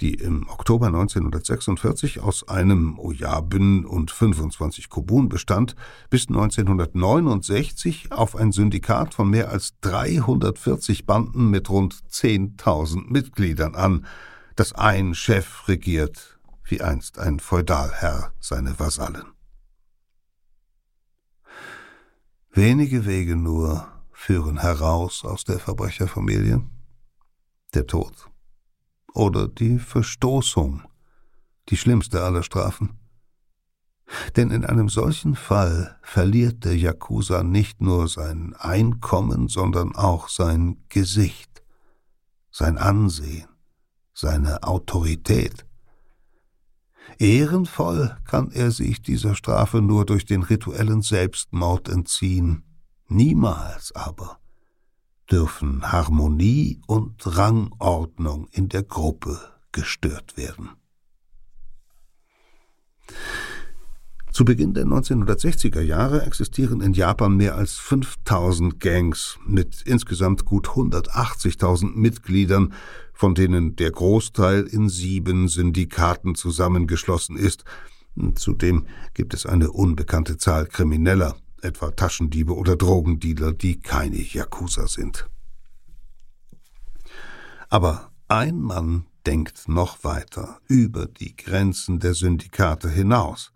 die im Oktober 1946 aus einem Oyabin und 25 Kobun bestand, bis 1969 auf ein Syndikat von mehr als 340 Banden mit rund 10.000 Mitgliedern an, das ein Chef regiert, wie einst ein Feudalherr seine Vasallen. Wenige Wege nur führen heraus aus der Verbrecherfamilie. Der Tod oder die Verstoßung, die schlimmste aller Strafen. Denn in einem solchen Fall verliert der Yakuza nicht nur sein Einkommen, sondern auch sein Gesicht, sein Ansehen, seine Autorität. Ehrenvoll kann er sich dieser Strafe nur durch den rituellen Selbstmord entziehen, niemals aber dürfen Harmonie und Rangordnung in der Gruppe gestört werden. Zu Beginn der 1960er Jahre existieren in Japan mehr als 5000 Gangs mit insgesamt gut 180.000 Mitgliedern, von denen der Großteil in sieben Syndikaten zusammengeschlossen ist. Zudem gibt es eine unbekannte Zahl Krimineller etwa Taschendiebe oder Drogendealer, die keine Yakuza sind. Aber ein Mann denkt noch weiter, über die Grenzen der Syndikate hinaus.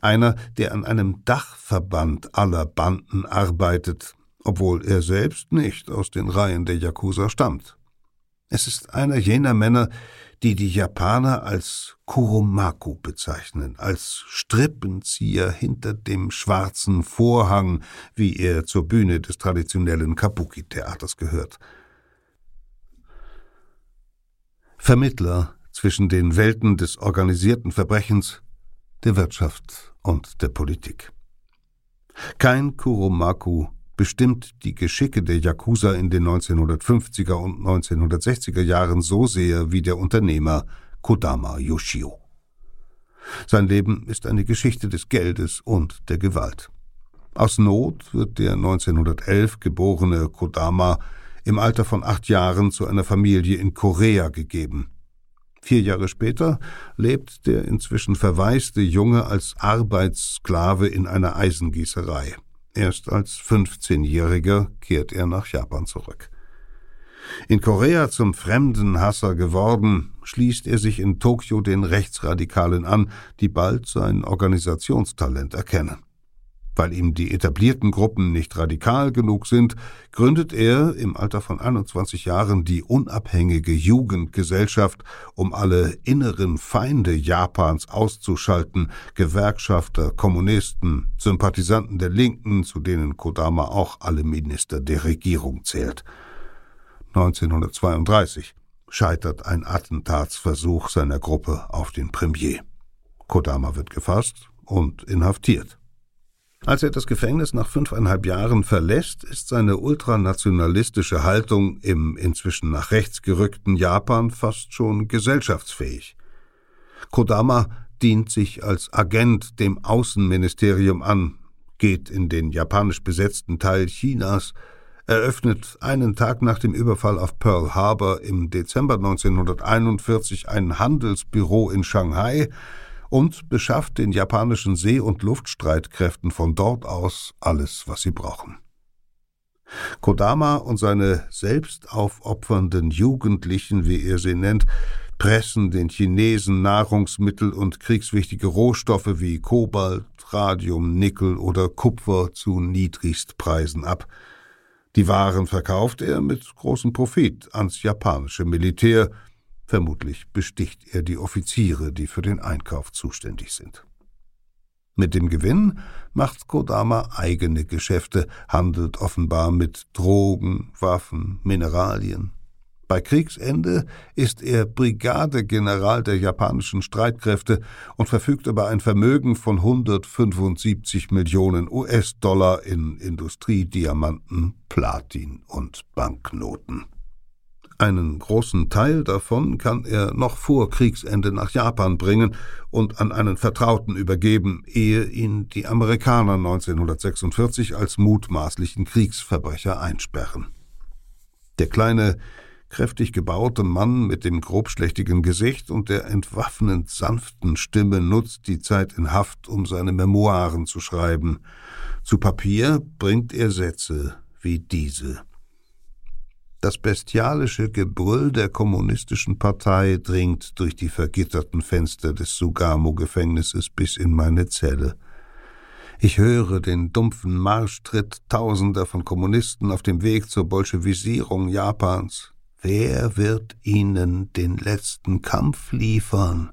Einer, der an einem Dachverband aller Banden arbeitet, obwohl er selbst nicht aus den Reihen der Yakuza stammt. Es ist einer jener Männer, die die Japaner als Kuromaku bezeichnen, als Strippenzieher hinter dem schwarzen Vorhang, wie er zur Bühne des traditionellen Kabuki-Theaters gehört. Vermittler zwischen den Welten des organisierten Verbrechens, der Wirtschaft und der Politik. Kein Kuromaku bestimmt die Geschicke der Yakuza in den 1950er und 1960er Jahren so sehr wie der Unternehmer Kodama Yoshio. Sein Leben ist eine Geschichte des Geldes und der Gewalt. Aus Not wird der 1911 geborene Kodama im Alter von acht Jahren zu einer Familie in Korea gegeben. Vier Jahre später lebt der inzwischen verwaiste Junge als Arbeitssklave in einer Eisengießerei. Erst als 15-Jähriger kehrt er nach Japan zurück. In Korea zum Fremdenhasser geworden, schließt er sich in Tokio den Rechtsradikalen an, die bald sein Organisationstalent erkennen. Weil ihm die etablierten Gruppen nicht radikal genug sind, gründet er im Alter von 21 Jahren die unabhängige Jugendgesellschaft, um alle inneren Feinde Japans auszuschalten, Gewerkschafter, Kommunisten, Sympathisanten der Linken, zu denen Kodama auch alle Minister der Regierung zählt. 1932 scheitert ein Attentatsversuch seiner Gruppe auf den Premier. Kodama wird gefasst und inhaftiert. Als er das Gefängnis nach fünfeinhalb Jahren verlässt, ist seine ultranationalistische Haltung im inzwischen nach rechts gerückten Japan fast schon gesellschaftsfähig. Kodama dient sich als Agent dem Außenministerium an, geht in den japanisch besetzten Teil Chinas, eröffnet einen Tag nach dem Überfall auf Pearl Harbor im Dezember 1941 ein Handelsbüro in Shanghai und beschafft den japanischen See- und Luftstreitkräften von dort aus alles, was sie brauchen. Kodama und seine selbstaufopfernden Jugendlichen, wie er sie nennt, pressen den Chinesen Nahrungsmittel und kriegswichtige Rohstoffe wie Kobalt, Radium, Nickel oder Kupfer zu Niedrigstpreisen ab. Die Waren verkauft er mit großem Profit ans japanische Militär, vermutlich besticht er die Offiziere, die für den Einkauf zuständig sind. Mit dem Gewinn macht Kodama eigene Geschäfte, handelt offenbar mit Drogen, Waffen, Mineralien. Bei Kriegsende ist er Brigadegeneral der japanischen Streitkräfte und verfügt über ein Vermögen von 175 Millionen US-Dollar in Industriediamanten, Platin und Banknoten. Einen großen Teil davon kann er noch vor Kriegsende nach Japan bringen und an einen Vertrauten übergeben, ehe ihn die Amerikaner 1946 als mutmaßlichen Kriegsverbrecher einsperren. Der kleine, kräftig gebaute Mann mit dem grobschlächtigen Gesicht und der entwaffnend sanften Stimme nutzt die Zeit in Haft, um seine Memoiren zu schreiben. Zu Papier bringt er Sätze wie diese. Das bestialische Gebrüll der kommunistischen Partei dringt durch die vergitterten Fenster des Sugamo-Gefängnisses bis in meine Zelle. Ich höre den dumpfen Marschtritt tausender von Kommunisten auf dem Weg zur Bolschewisierung Japans. Wer wird ihnen den letzten Kampf liefern?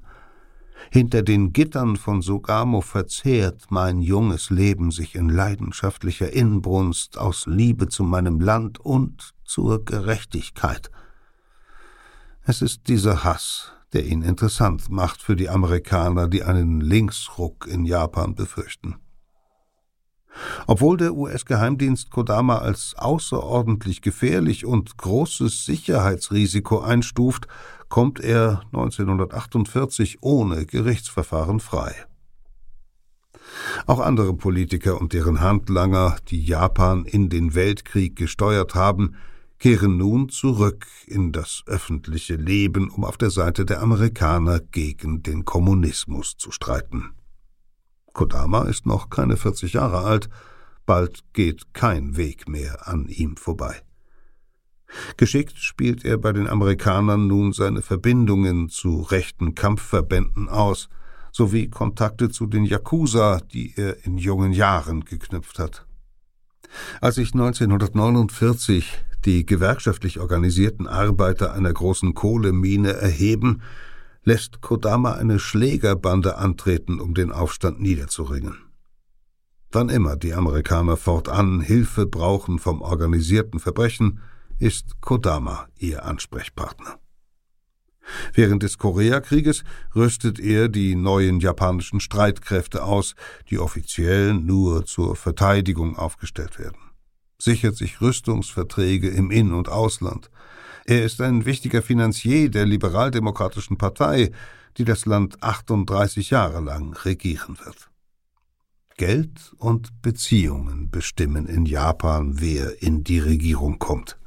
Hinter den Gittern von Sugamo verzehrt mein junges Leben sich in leidenschaftlicher Inbrunst aus Liebe zu meinem Land und zur Gerechtigkeit. Es ist dieser Hass, der ihn interessant macht für die Amerikaner, die einen Linksruck in Japan befürchten. Obwohl der US-Geheimdienst Kodama als außerordentlich gefährlich und großes Sicherheitsrisiko einstuft, kommt er 1948 ohne Gerichtsverfahren frei. Auch andere Politiker und deren Handlanger, die Japan in den Weltkrieg gesteuert haben, kehren nun zurück in das öffentliche Leben, um auf der Seite der Amerikaner gegen den Kommunismus zu streiten. Kodama ist noch keine 40 Jahre alt, bald geht kein Weg mehr an ihm vorbei. Geschickt spielt er bei den Amerikanern nun seine Verbindungen zu rechten Kampfverbänden aus, sowie Kontakte zu den Yakuza, die er in jungen Jahren geknüpft hat. Als sich 1949 die gewerkschaftlich organisierten Arbeiter einer großen Kohlemine erheben, lässt Kodama eine Schlägerbande antreten, um den Aufstand niederzuringen. Wann immer die Amerikaner fortan Hilfe brauchen vom organisierten Verbrechen, ist Kodama ihr Ansprechpartner. Während des Koreakrieges rüstet er die neuen japanischen Streitkräfte aus, die offiziell nur zur Verteidigung aufgestellt werden, sichert sich Rüstungsverträge im In- und Ausland, er ist ein wichtiger Finanzier der liberaldemokratischen Partei, die das Land 38 Jahre lang regieren wird. Geld und Beziehungen bestimmen in Japan, wer in die Regierung kommt.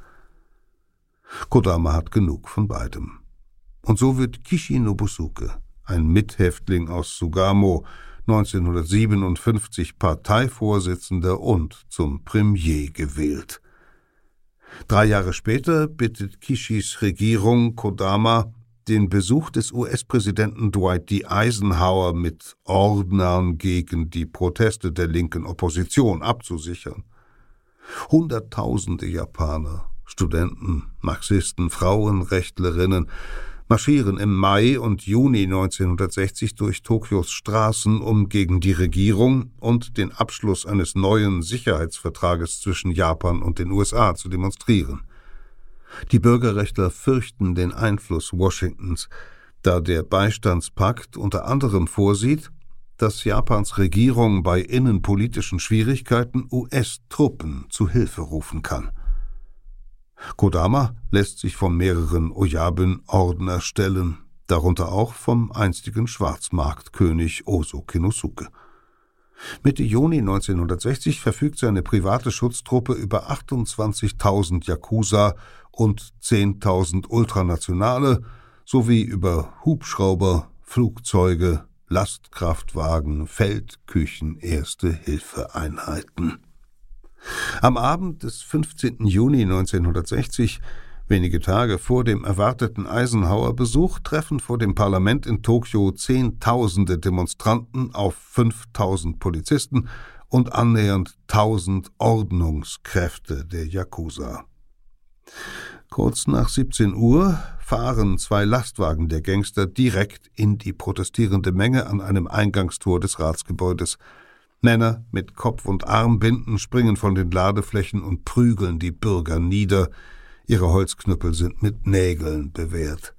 Kodama hat genug von beidem. Und so wird Kishi Nobusuke, ein Mithäftling aus Sugamo, 1957 Parteivorsitzender und zum Premier gewählt. Drei Jahre später bittet Kishis Regierung Kodama, den Besuch des US-Präsidenten Dwight D. Eisenhower mit Ordnern gegen die Proteste der linken Opposition abzusichern. Hunderttausende Japaner, Studenten, Marxisten, Frauenrechtlerinnen marschieren im Mai und Juni 1960 durch Tokios Straßen, um gegen die Regierung und den Abschluss eines neuen Sicherheitsvertrages zwischen Japan und den USA zu demonstrieren. Die Bürgerrechtler fürchten den Einfluss Washingtons, da der Beistandspakt unter anderem vorsieht, dass Japans Regierung bei innenpolitischen Schwierigkeiten US-Truppen zu Hilfe rufen kann. Kodama lässt sich von mehreren Oyabun-Orden erstellen, darunter auch vom einstigen Schwarzmarktkönig Oso Kinosuke. Mitte Juni 1960 verfügt seine private Schutztruppe über 28.000 Yakuza und 10.000 Ultranationale sowie über Hubschrauber, Flugzeuge, Lastkraftwagen, Feldküchen, Erste-Hilfe-Einheiten. Am Abend des 15. Juni 1960, wenige Tage vor dem erwarteten Eisenhower-Besuch, treffen vor dem Parlament in Tokio Zehntausende Demonstranten auf 5000 Polizisten und annähernd 1000 Ordnungskräfte der Yakuza. Kurz nach 17 Uhr fahren zwei Lastwagen der Gangster direkt in die protestierende Menge an einem Eingangstor des Ratsgebäudes. Männer mit Kopf- und Armbinden springen von den Ladeflächen und prügeln die Bürger nieder. Ihre Holzknüppel sind mit Nägeln bewehrt.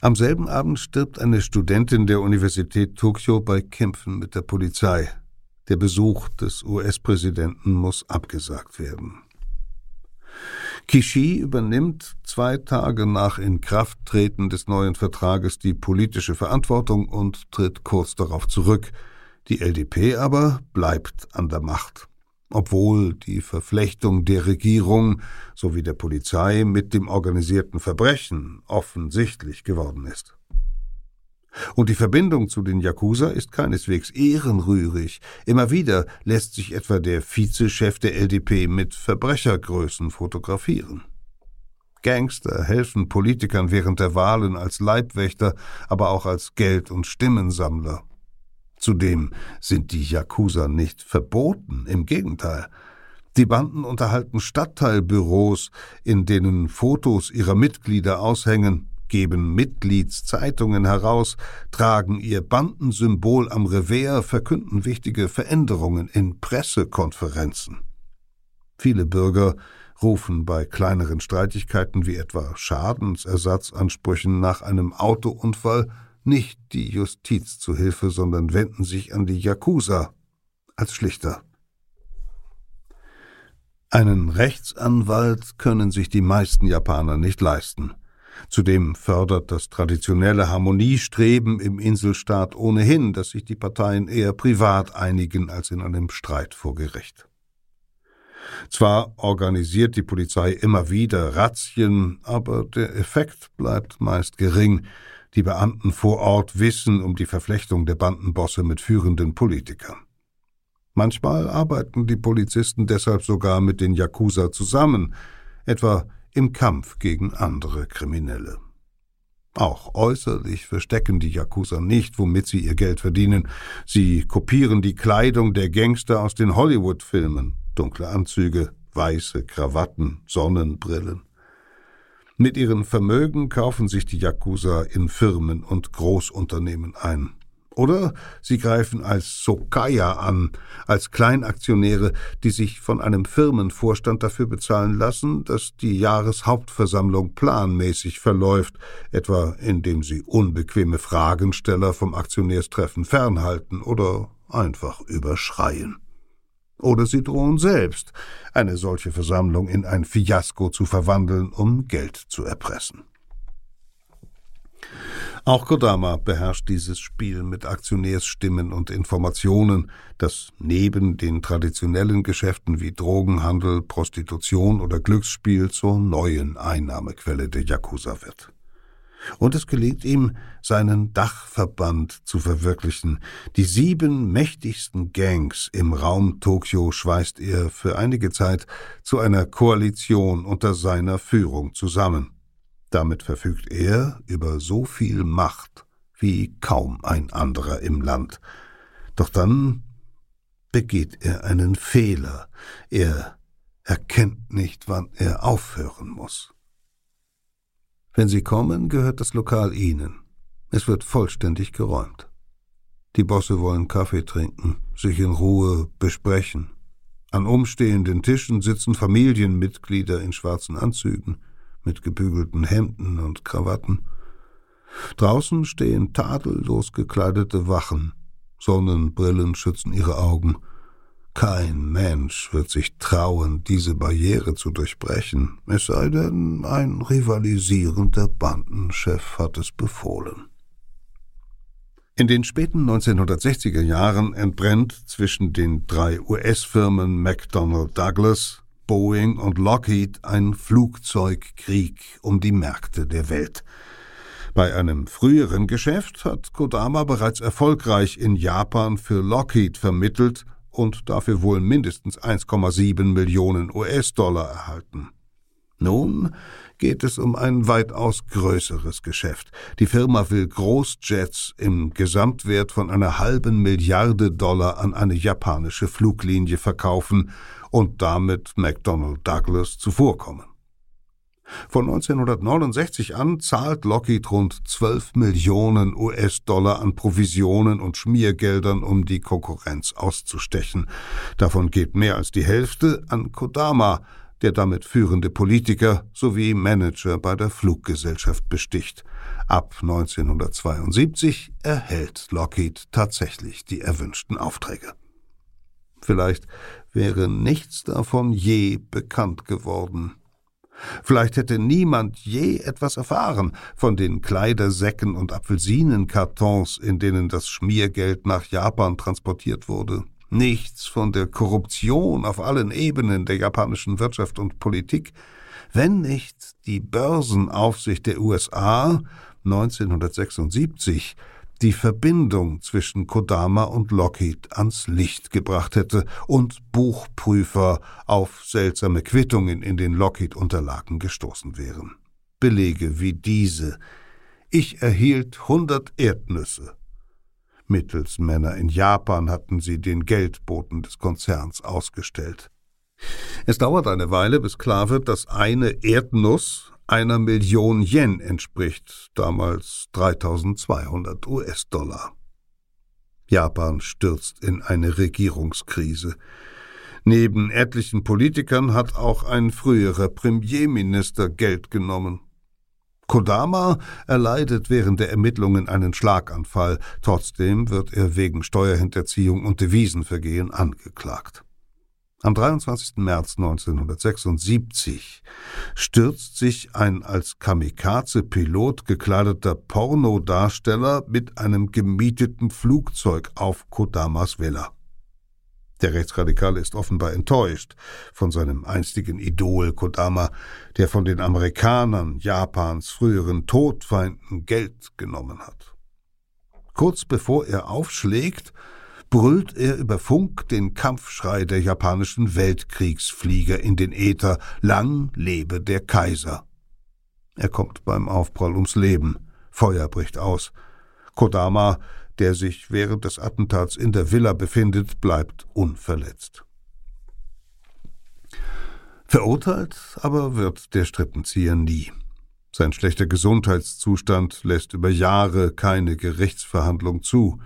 Am selben Abend stirbt eine Studentin der Universität Tokio bei Kämpfen mit der Polizei. Der Besuch des US-Präsidenten muss abgesagt werden. Kishi übernimmt zwei Tage nach Inkrafttreten des neuen Vertrages die politische Verantwortung und tritt kurz darauf zurück. Die LDP aber bleibt an der Macht, obwohl die Verflechtung der Regierung sowie der Polizei mit dem organisierten Verbrechen offensichtlich geworden ist. Und die Verbindung zu den Yakuza ist keineswegs ehrenrührig. Immer wieder lässt sich etwa der Vizechef der LDP mit Verbrechergrößen fotografieren. Gangster helfen Politikern während der Wahlen als Leibwächter, aber auch als Geld- und Stimmensammler. Zudem sind die Yakuza nicht verboten, im Gegenteil. Die Banden unterhalten Stadtteilbüros, in denen Fotos ihrer Mitglieder aushängen, geben Mitgliedszeitungen heraus, tragen ihr Bandensymbol am Revers, verkünden wichtige Veränderungen in Pressekonferenzen. Viele Bürger rufen bei kleineren Streitigkeiten wie etwa Schadensersatzansprüchen nach einem Autounfall nicht die Justiz zu Hilfe, sondern wenden sich an die Yakuza als Schlichter. Einen Rechtsanwalt können sich die meisten Japaner nicht leisten. Zudem fördert das traditionelle Harmoniestreben im Inselstaat ohnehin, dass sich die Parteien eher privat einigen als in einem Streit vor Gericht. Zwar organisiert die Polizei immer wieder Razzien, aber der Effekt bleibt meist gering. Die Beamten vor Ort wissen um die Verflechtung der Bandenbosse mit führenden Politikern. Manchmal arbeiten die Polizisten deshalb sogar mit den Yakuza zusammen, etwa im Kampf gegen andere Kriminelle. Auch äußerlich verstecken die Yakuza nicht, womit sie ihr Geld verdienen. Sie kopieren die Kleidung der Gangster aus den Hollywood-Filmen. Dunkle Anzüge, weiße Krawatten, Sonnenbrillen. Mit ihren Vermögen kaufen sich die Yakuza in Firmen und Großunternehmen ein. Oder sie greifen als Sokaya an, als Kleinaktionäre, die sich von einem Firmenvorstand dafür bezahlen lassen, dass die Jahreshauptversammlung planmäßig verläuft, etwa indem sie unbequeme Fragensteller vom Aktionärstreffen fernhalten oder einfach überschreien. Oder sie drohen selbst, eine solche Versammlung in ein Fiasko zu verwandeln, um Geld zu erpressen. Auch Kodama beherrscht dieses Spiel mit Aktionärsstimmen und Informationen, das neben den traditionellen Geschäften wie Drogenhandel, Prostitution oder Glücksspiel zur neuen Einnahmequelle der Yakuza wird. Und es gelingt ihm, seinen Dachverband zu verwirklichen. Die sieben mächtigsten Gangs im Raum Tokio schweißt er für einige Zeit zu einer Koalition unter seiner Führung zusammen. Damit verfügt er über so viel Macht wie kaum ein anderer im Land. Doch dann begeht er einen Fehler. Er erkennt nicht, wann er aufhören muss. Wenn Sie kommen, gehört das Lokal Ihnen. Es wird vollständig geräumt. Die Bosse wollen Kaffee trinken, sich in Ruhe besprechen. An umstehenden Tischen sitzen Familienmitglieder in schwarzen Anzügen mit gebügelten Hemden und Krawatten. Draußen stehen tadellos gekleidete Wachen, Sonnenbrillen schützen ihre Augen. Kein Mensch wird sich trauen, diese Barriere zu durchbrechen, es sei denn, ein rivalisierender Bandenchef hat es befohlen. In den späten 1960er Jahren entbrennt zwischen den drei US-Firmen McDonnell Douglas, Boeing und Lockheed ein Flugzeugkrieg um die Märkte der Welt. Bei einem früheren Geschäft hat Kodama bereits erfolgreich in Japan für Lockheed vermittelt und dafür wohl mindestens 1,7 Millionen US-Dollar erhalten. Nun geht es um ein weitaus größeres Geschäft. Die Firma will Großjets im Gesamtwert von einer halben Milliarde Dollar an eine japanische Fluglinie verkaufen und damit McDonnell Douglas zuvorkommen. Von 1969 an zahlt Lockheed rund 12 Millionen US-Dollar an Provisionen und Schmiergeldern, um die Konkurrenz auszustechen. Davon geht mehr als die Hälfte an Kodama, der damit führende Politiker sowie Manager bei der Fluggesellschaft besticht. Ab 1972 erhält Lockheed tatsächlich die erwünschten Aufträge. Vielleicht wäre nichts davon je bekannt geworden. Vielleicht hätte niemand je etwas erfahren von den Kleidersäcken und Apfelsinenkartons, in denen das Schmiergeld nach Japan transportiert wurde. Nichts von der Korruption auf allen Ebenen der japanischen Wirtschaft und Politik, wenn nicht die Börsenaufsicht der USA 1976 die Verbindung zwischen Kodama und Lockheed ans Licht gebracht hätte und Buchprüfer auf seltsame Quittungen in den Lockheed-Unterlagen gestoßen wären. Belege wie diese. Ich erhielt hundert Erdnüsse. Mittelsmänner in Japan hatten sie den Geldboten des Konzerns ausgestellt. Es dauert eine Weile, bis klar wird, dass eine Erdnuss einer Million Yen entspricht, damals 3200 US-Dollar. Japan stürzt in eine Regierungskrise. Neben etlichen Politikern hat auch ein früherer Premierminister Geld genommen. Kodama erleidet während der Ermittlungen einen Schlaganfall, trotzdem wird er wegen Steuerhinterziehung und Devisenvergehen angeklagt. Am 23. März 1976 stürzt sich ein als Kamikaze-Pilot gekleideter Pornodarsteller mit einem gemieteten Flugzeug auf Kodamas Villa. Der Rechtsradikale ist offenbar enttäuscht von seinem einstigen Idol Kodama, der von den Amerikanern, Japans früheren Todfeinden Geld genommen hat. Kurz bevor er aufschlägt, brüllt er über Funk den Kampfschrei der japanischen Weltkriegsflieger in den Äther Lang lebe der Kaiser. Er kommt beim Aufprall ums Leben. Feuer bricht aus. Kodama, der sich während des Attentats in der Villa befindet, bleibt unverletzt. Verurteilt aber wird der Strippenzieher nie. Sein schlechter Gesundheitszustand lässt über Jahre keine Gerichtsverhandlung zu.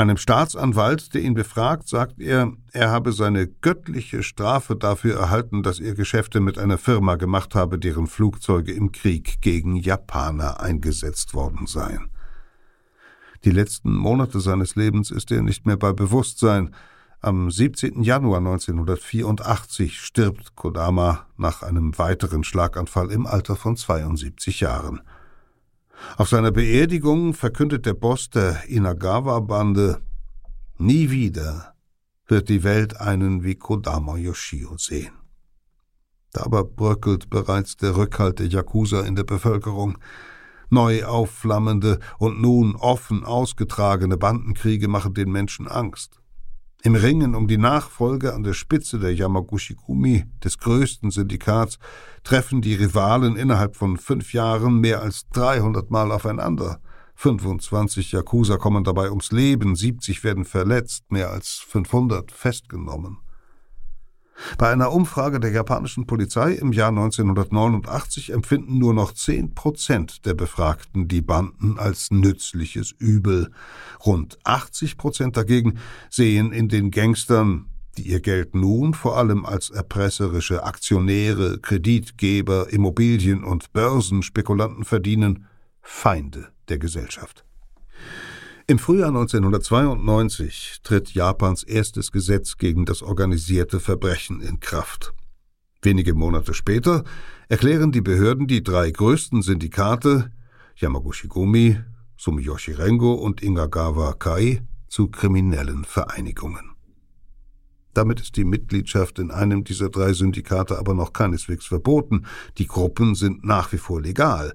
Einem Staatsanwalt, der ihn befragt, sagt er, er habe seine göttliche Strafe dafür erhalten, dass er Geschäfte mit einer Firma gemacht habe, deren Flugzeuge im Krieg gegen Japaner eingesetzt worden seien. Die letzten Monate seines Lebens ist er nicht mehr bei Bewusstsein. Am 17. Januar 1984 stirbt Kodama nach einem weiteren Schlaganfall im Alter von 72 Jahren. Auf seiner Beerdigung verkündet der Boss der Inagawa-Bande, nie wieder wird die Welt einen wie Kodama Yoshio sehen. Dabei bröckelt bereits der Rückhalt der Yakuza in der Bevölkerung. Neu aufflammende und nun offen ausgetragene Bandenkriege machen den Menschen Angst. Im Ringen um die Nachfolge an der Spitze der Yamaguchi-Gumi, des größten Syndikats, treffen die Rivalen innerhalb von fünf Jahren mehr als 300 Mal aufeinander. 25 Yakuza kommen dabei ums Leben, 70 werden verletzt, mehr als 500 festgenommen. Bei einer Umfrage der japanischen Polizei im Jahr 1989 empfinden nur noch 10 Prozent der Befragten die Banden als nützliches Übel. Rund 80 Prozent dagegen sehen in den Gangstern, die ihr Geld nun vor allem als erpresserische Aktionäre, Kreditgeber, Immobilien- und Börsenspekulanten verdienen, Feinde der Gesellschaft. Im Frühjahr 1992 tritt Japans erstes Gesetz gegen das organisierte Verbrechen in Kraft. Wenige Monate später erklären die Behörden die drei größten Syndikate Yamaguchi-gumi, Sumiyoshi Rengo und Ingagawa Kai zu kriminellen Vereinigungen. Damit ist die Mitgliedschaft in einem dieser drei Syndikate aber noch keineswegs verboten. Die Gruppen sind nach wie vor legal.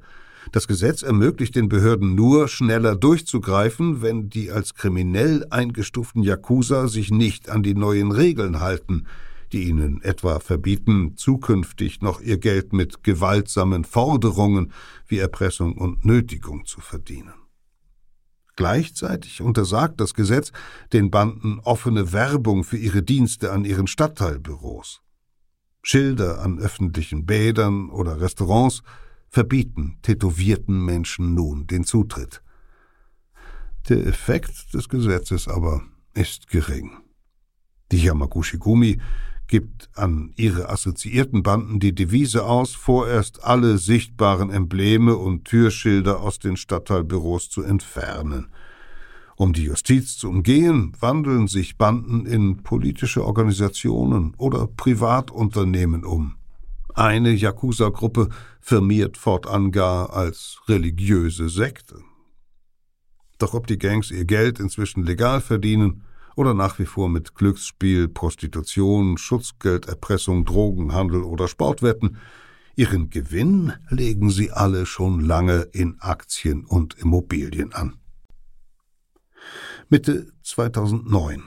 Das Gesetz ermöglicht den Behörden nur, schneller durchzugreifen, wenn die als kriminell eingestuften Yakuza sich nicht an die neuen Regeln halten, die ihnen etwa verbieten, zukünftig noch ihr Geld mit gewaltsamen Forderungen wie Erpressung und Nötigung zu verdienen. Gleichzeitig untersagt das Gesetz den Banden offene Werbung für ihre Dienste an ihren Stadtteilbüros. Schilder an öffentlichen Bädern oder Restaurants verbieten tätowierten Menschen nun den Zutritt. Der Effekt des Gesetzes aber ist gering. Die Yamaguchi-Gumi gibt an ihre assoziierten Banden die Devise aus, vorerst alle sichtbaren Embleme und Türschilder aus den Stadtteilbüros zu entfernen. Um die Justiz zu umgehen, wandeln sich Banden in politische Organisationen oder Privatunternehmen um. Eine Yakuza-Gruppe firmiert fortan gar als religiöse Sekte. Doch ob die Gangs ihr Geld inzwischen legal verdienen oder nach wie vor mit Glücksspiel, Prostitution, Schutzgelderpressung, Drogenhandel oder Sportwetten, ihren Gewinn legen sie alle schon lange in Aktien und Immobilien an. Mitte 2009,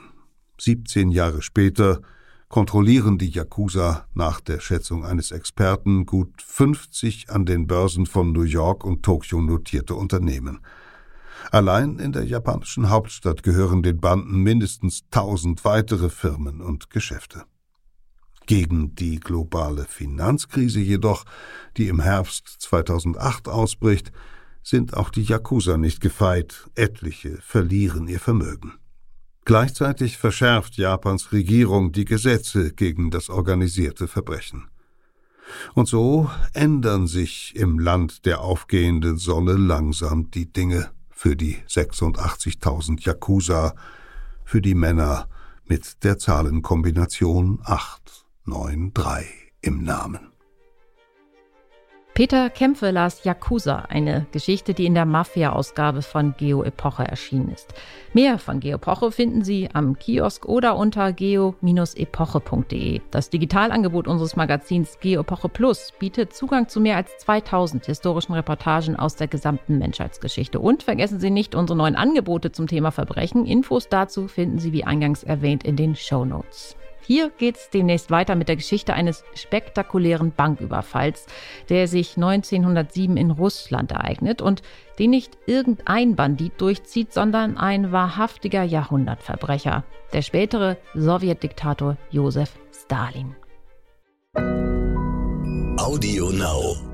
17 Jahre später, kontrollieren die Yakuza nach der Schätzung eines Experten gut 50 an den Börsen von New York und Tokio notierte Unternehmen. Allein in der japanischen Hauptstadt gehören den Banden mindestens tausend weitere Firmen und Geschäfte. Gegen die globale Finanzkrise jedoch, die im Herbst 2008 ausbricht, sind auch die Yakuza nicht gefeit, etliche verlieren ihr Vermögen. Gleichzeitig verschärft Japans Regierung die Gesetze gegen das organisierte Verbrechen. Und so ändern sich im Land der aufgehenden Sonne langsam die Dinge für die 86.000 Yakuza, für die Männer mit der Zahlenkombination 893 im Namen. Peter Kämpfe las Yakuza, eine Geschichte, die in der Mafia-Ausgabe von Geo Epoche erschienen ist. Mehr von Geo Epoche finden Sie am Kiosk oder unter geo-epoche.de. Das Digitalangebot unseres Magazins Geo Epoche Plus bietet Zugang zu mehr als 2000 historischen Reportagen aus der gesamten Menschheitsgeschichte. Und vergessen Sie nicht unsere neuen Angebote zum Thema Verbrechen. Infos dazu finden Sie wie eingangs erwähnt in den Show Notes. Hier geht es demnächst weiter mit der Geschichte eines spektakulären Banküberfalls, der sich 1907 in Russland ereignet und den nicht irgendein Bandit durchzieht, sondern ein wahrhaftiger Jahrhundertverbrecher, der spätere Sowjetdiktator Josef Stalin. Audio Now.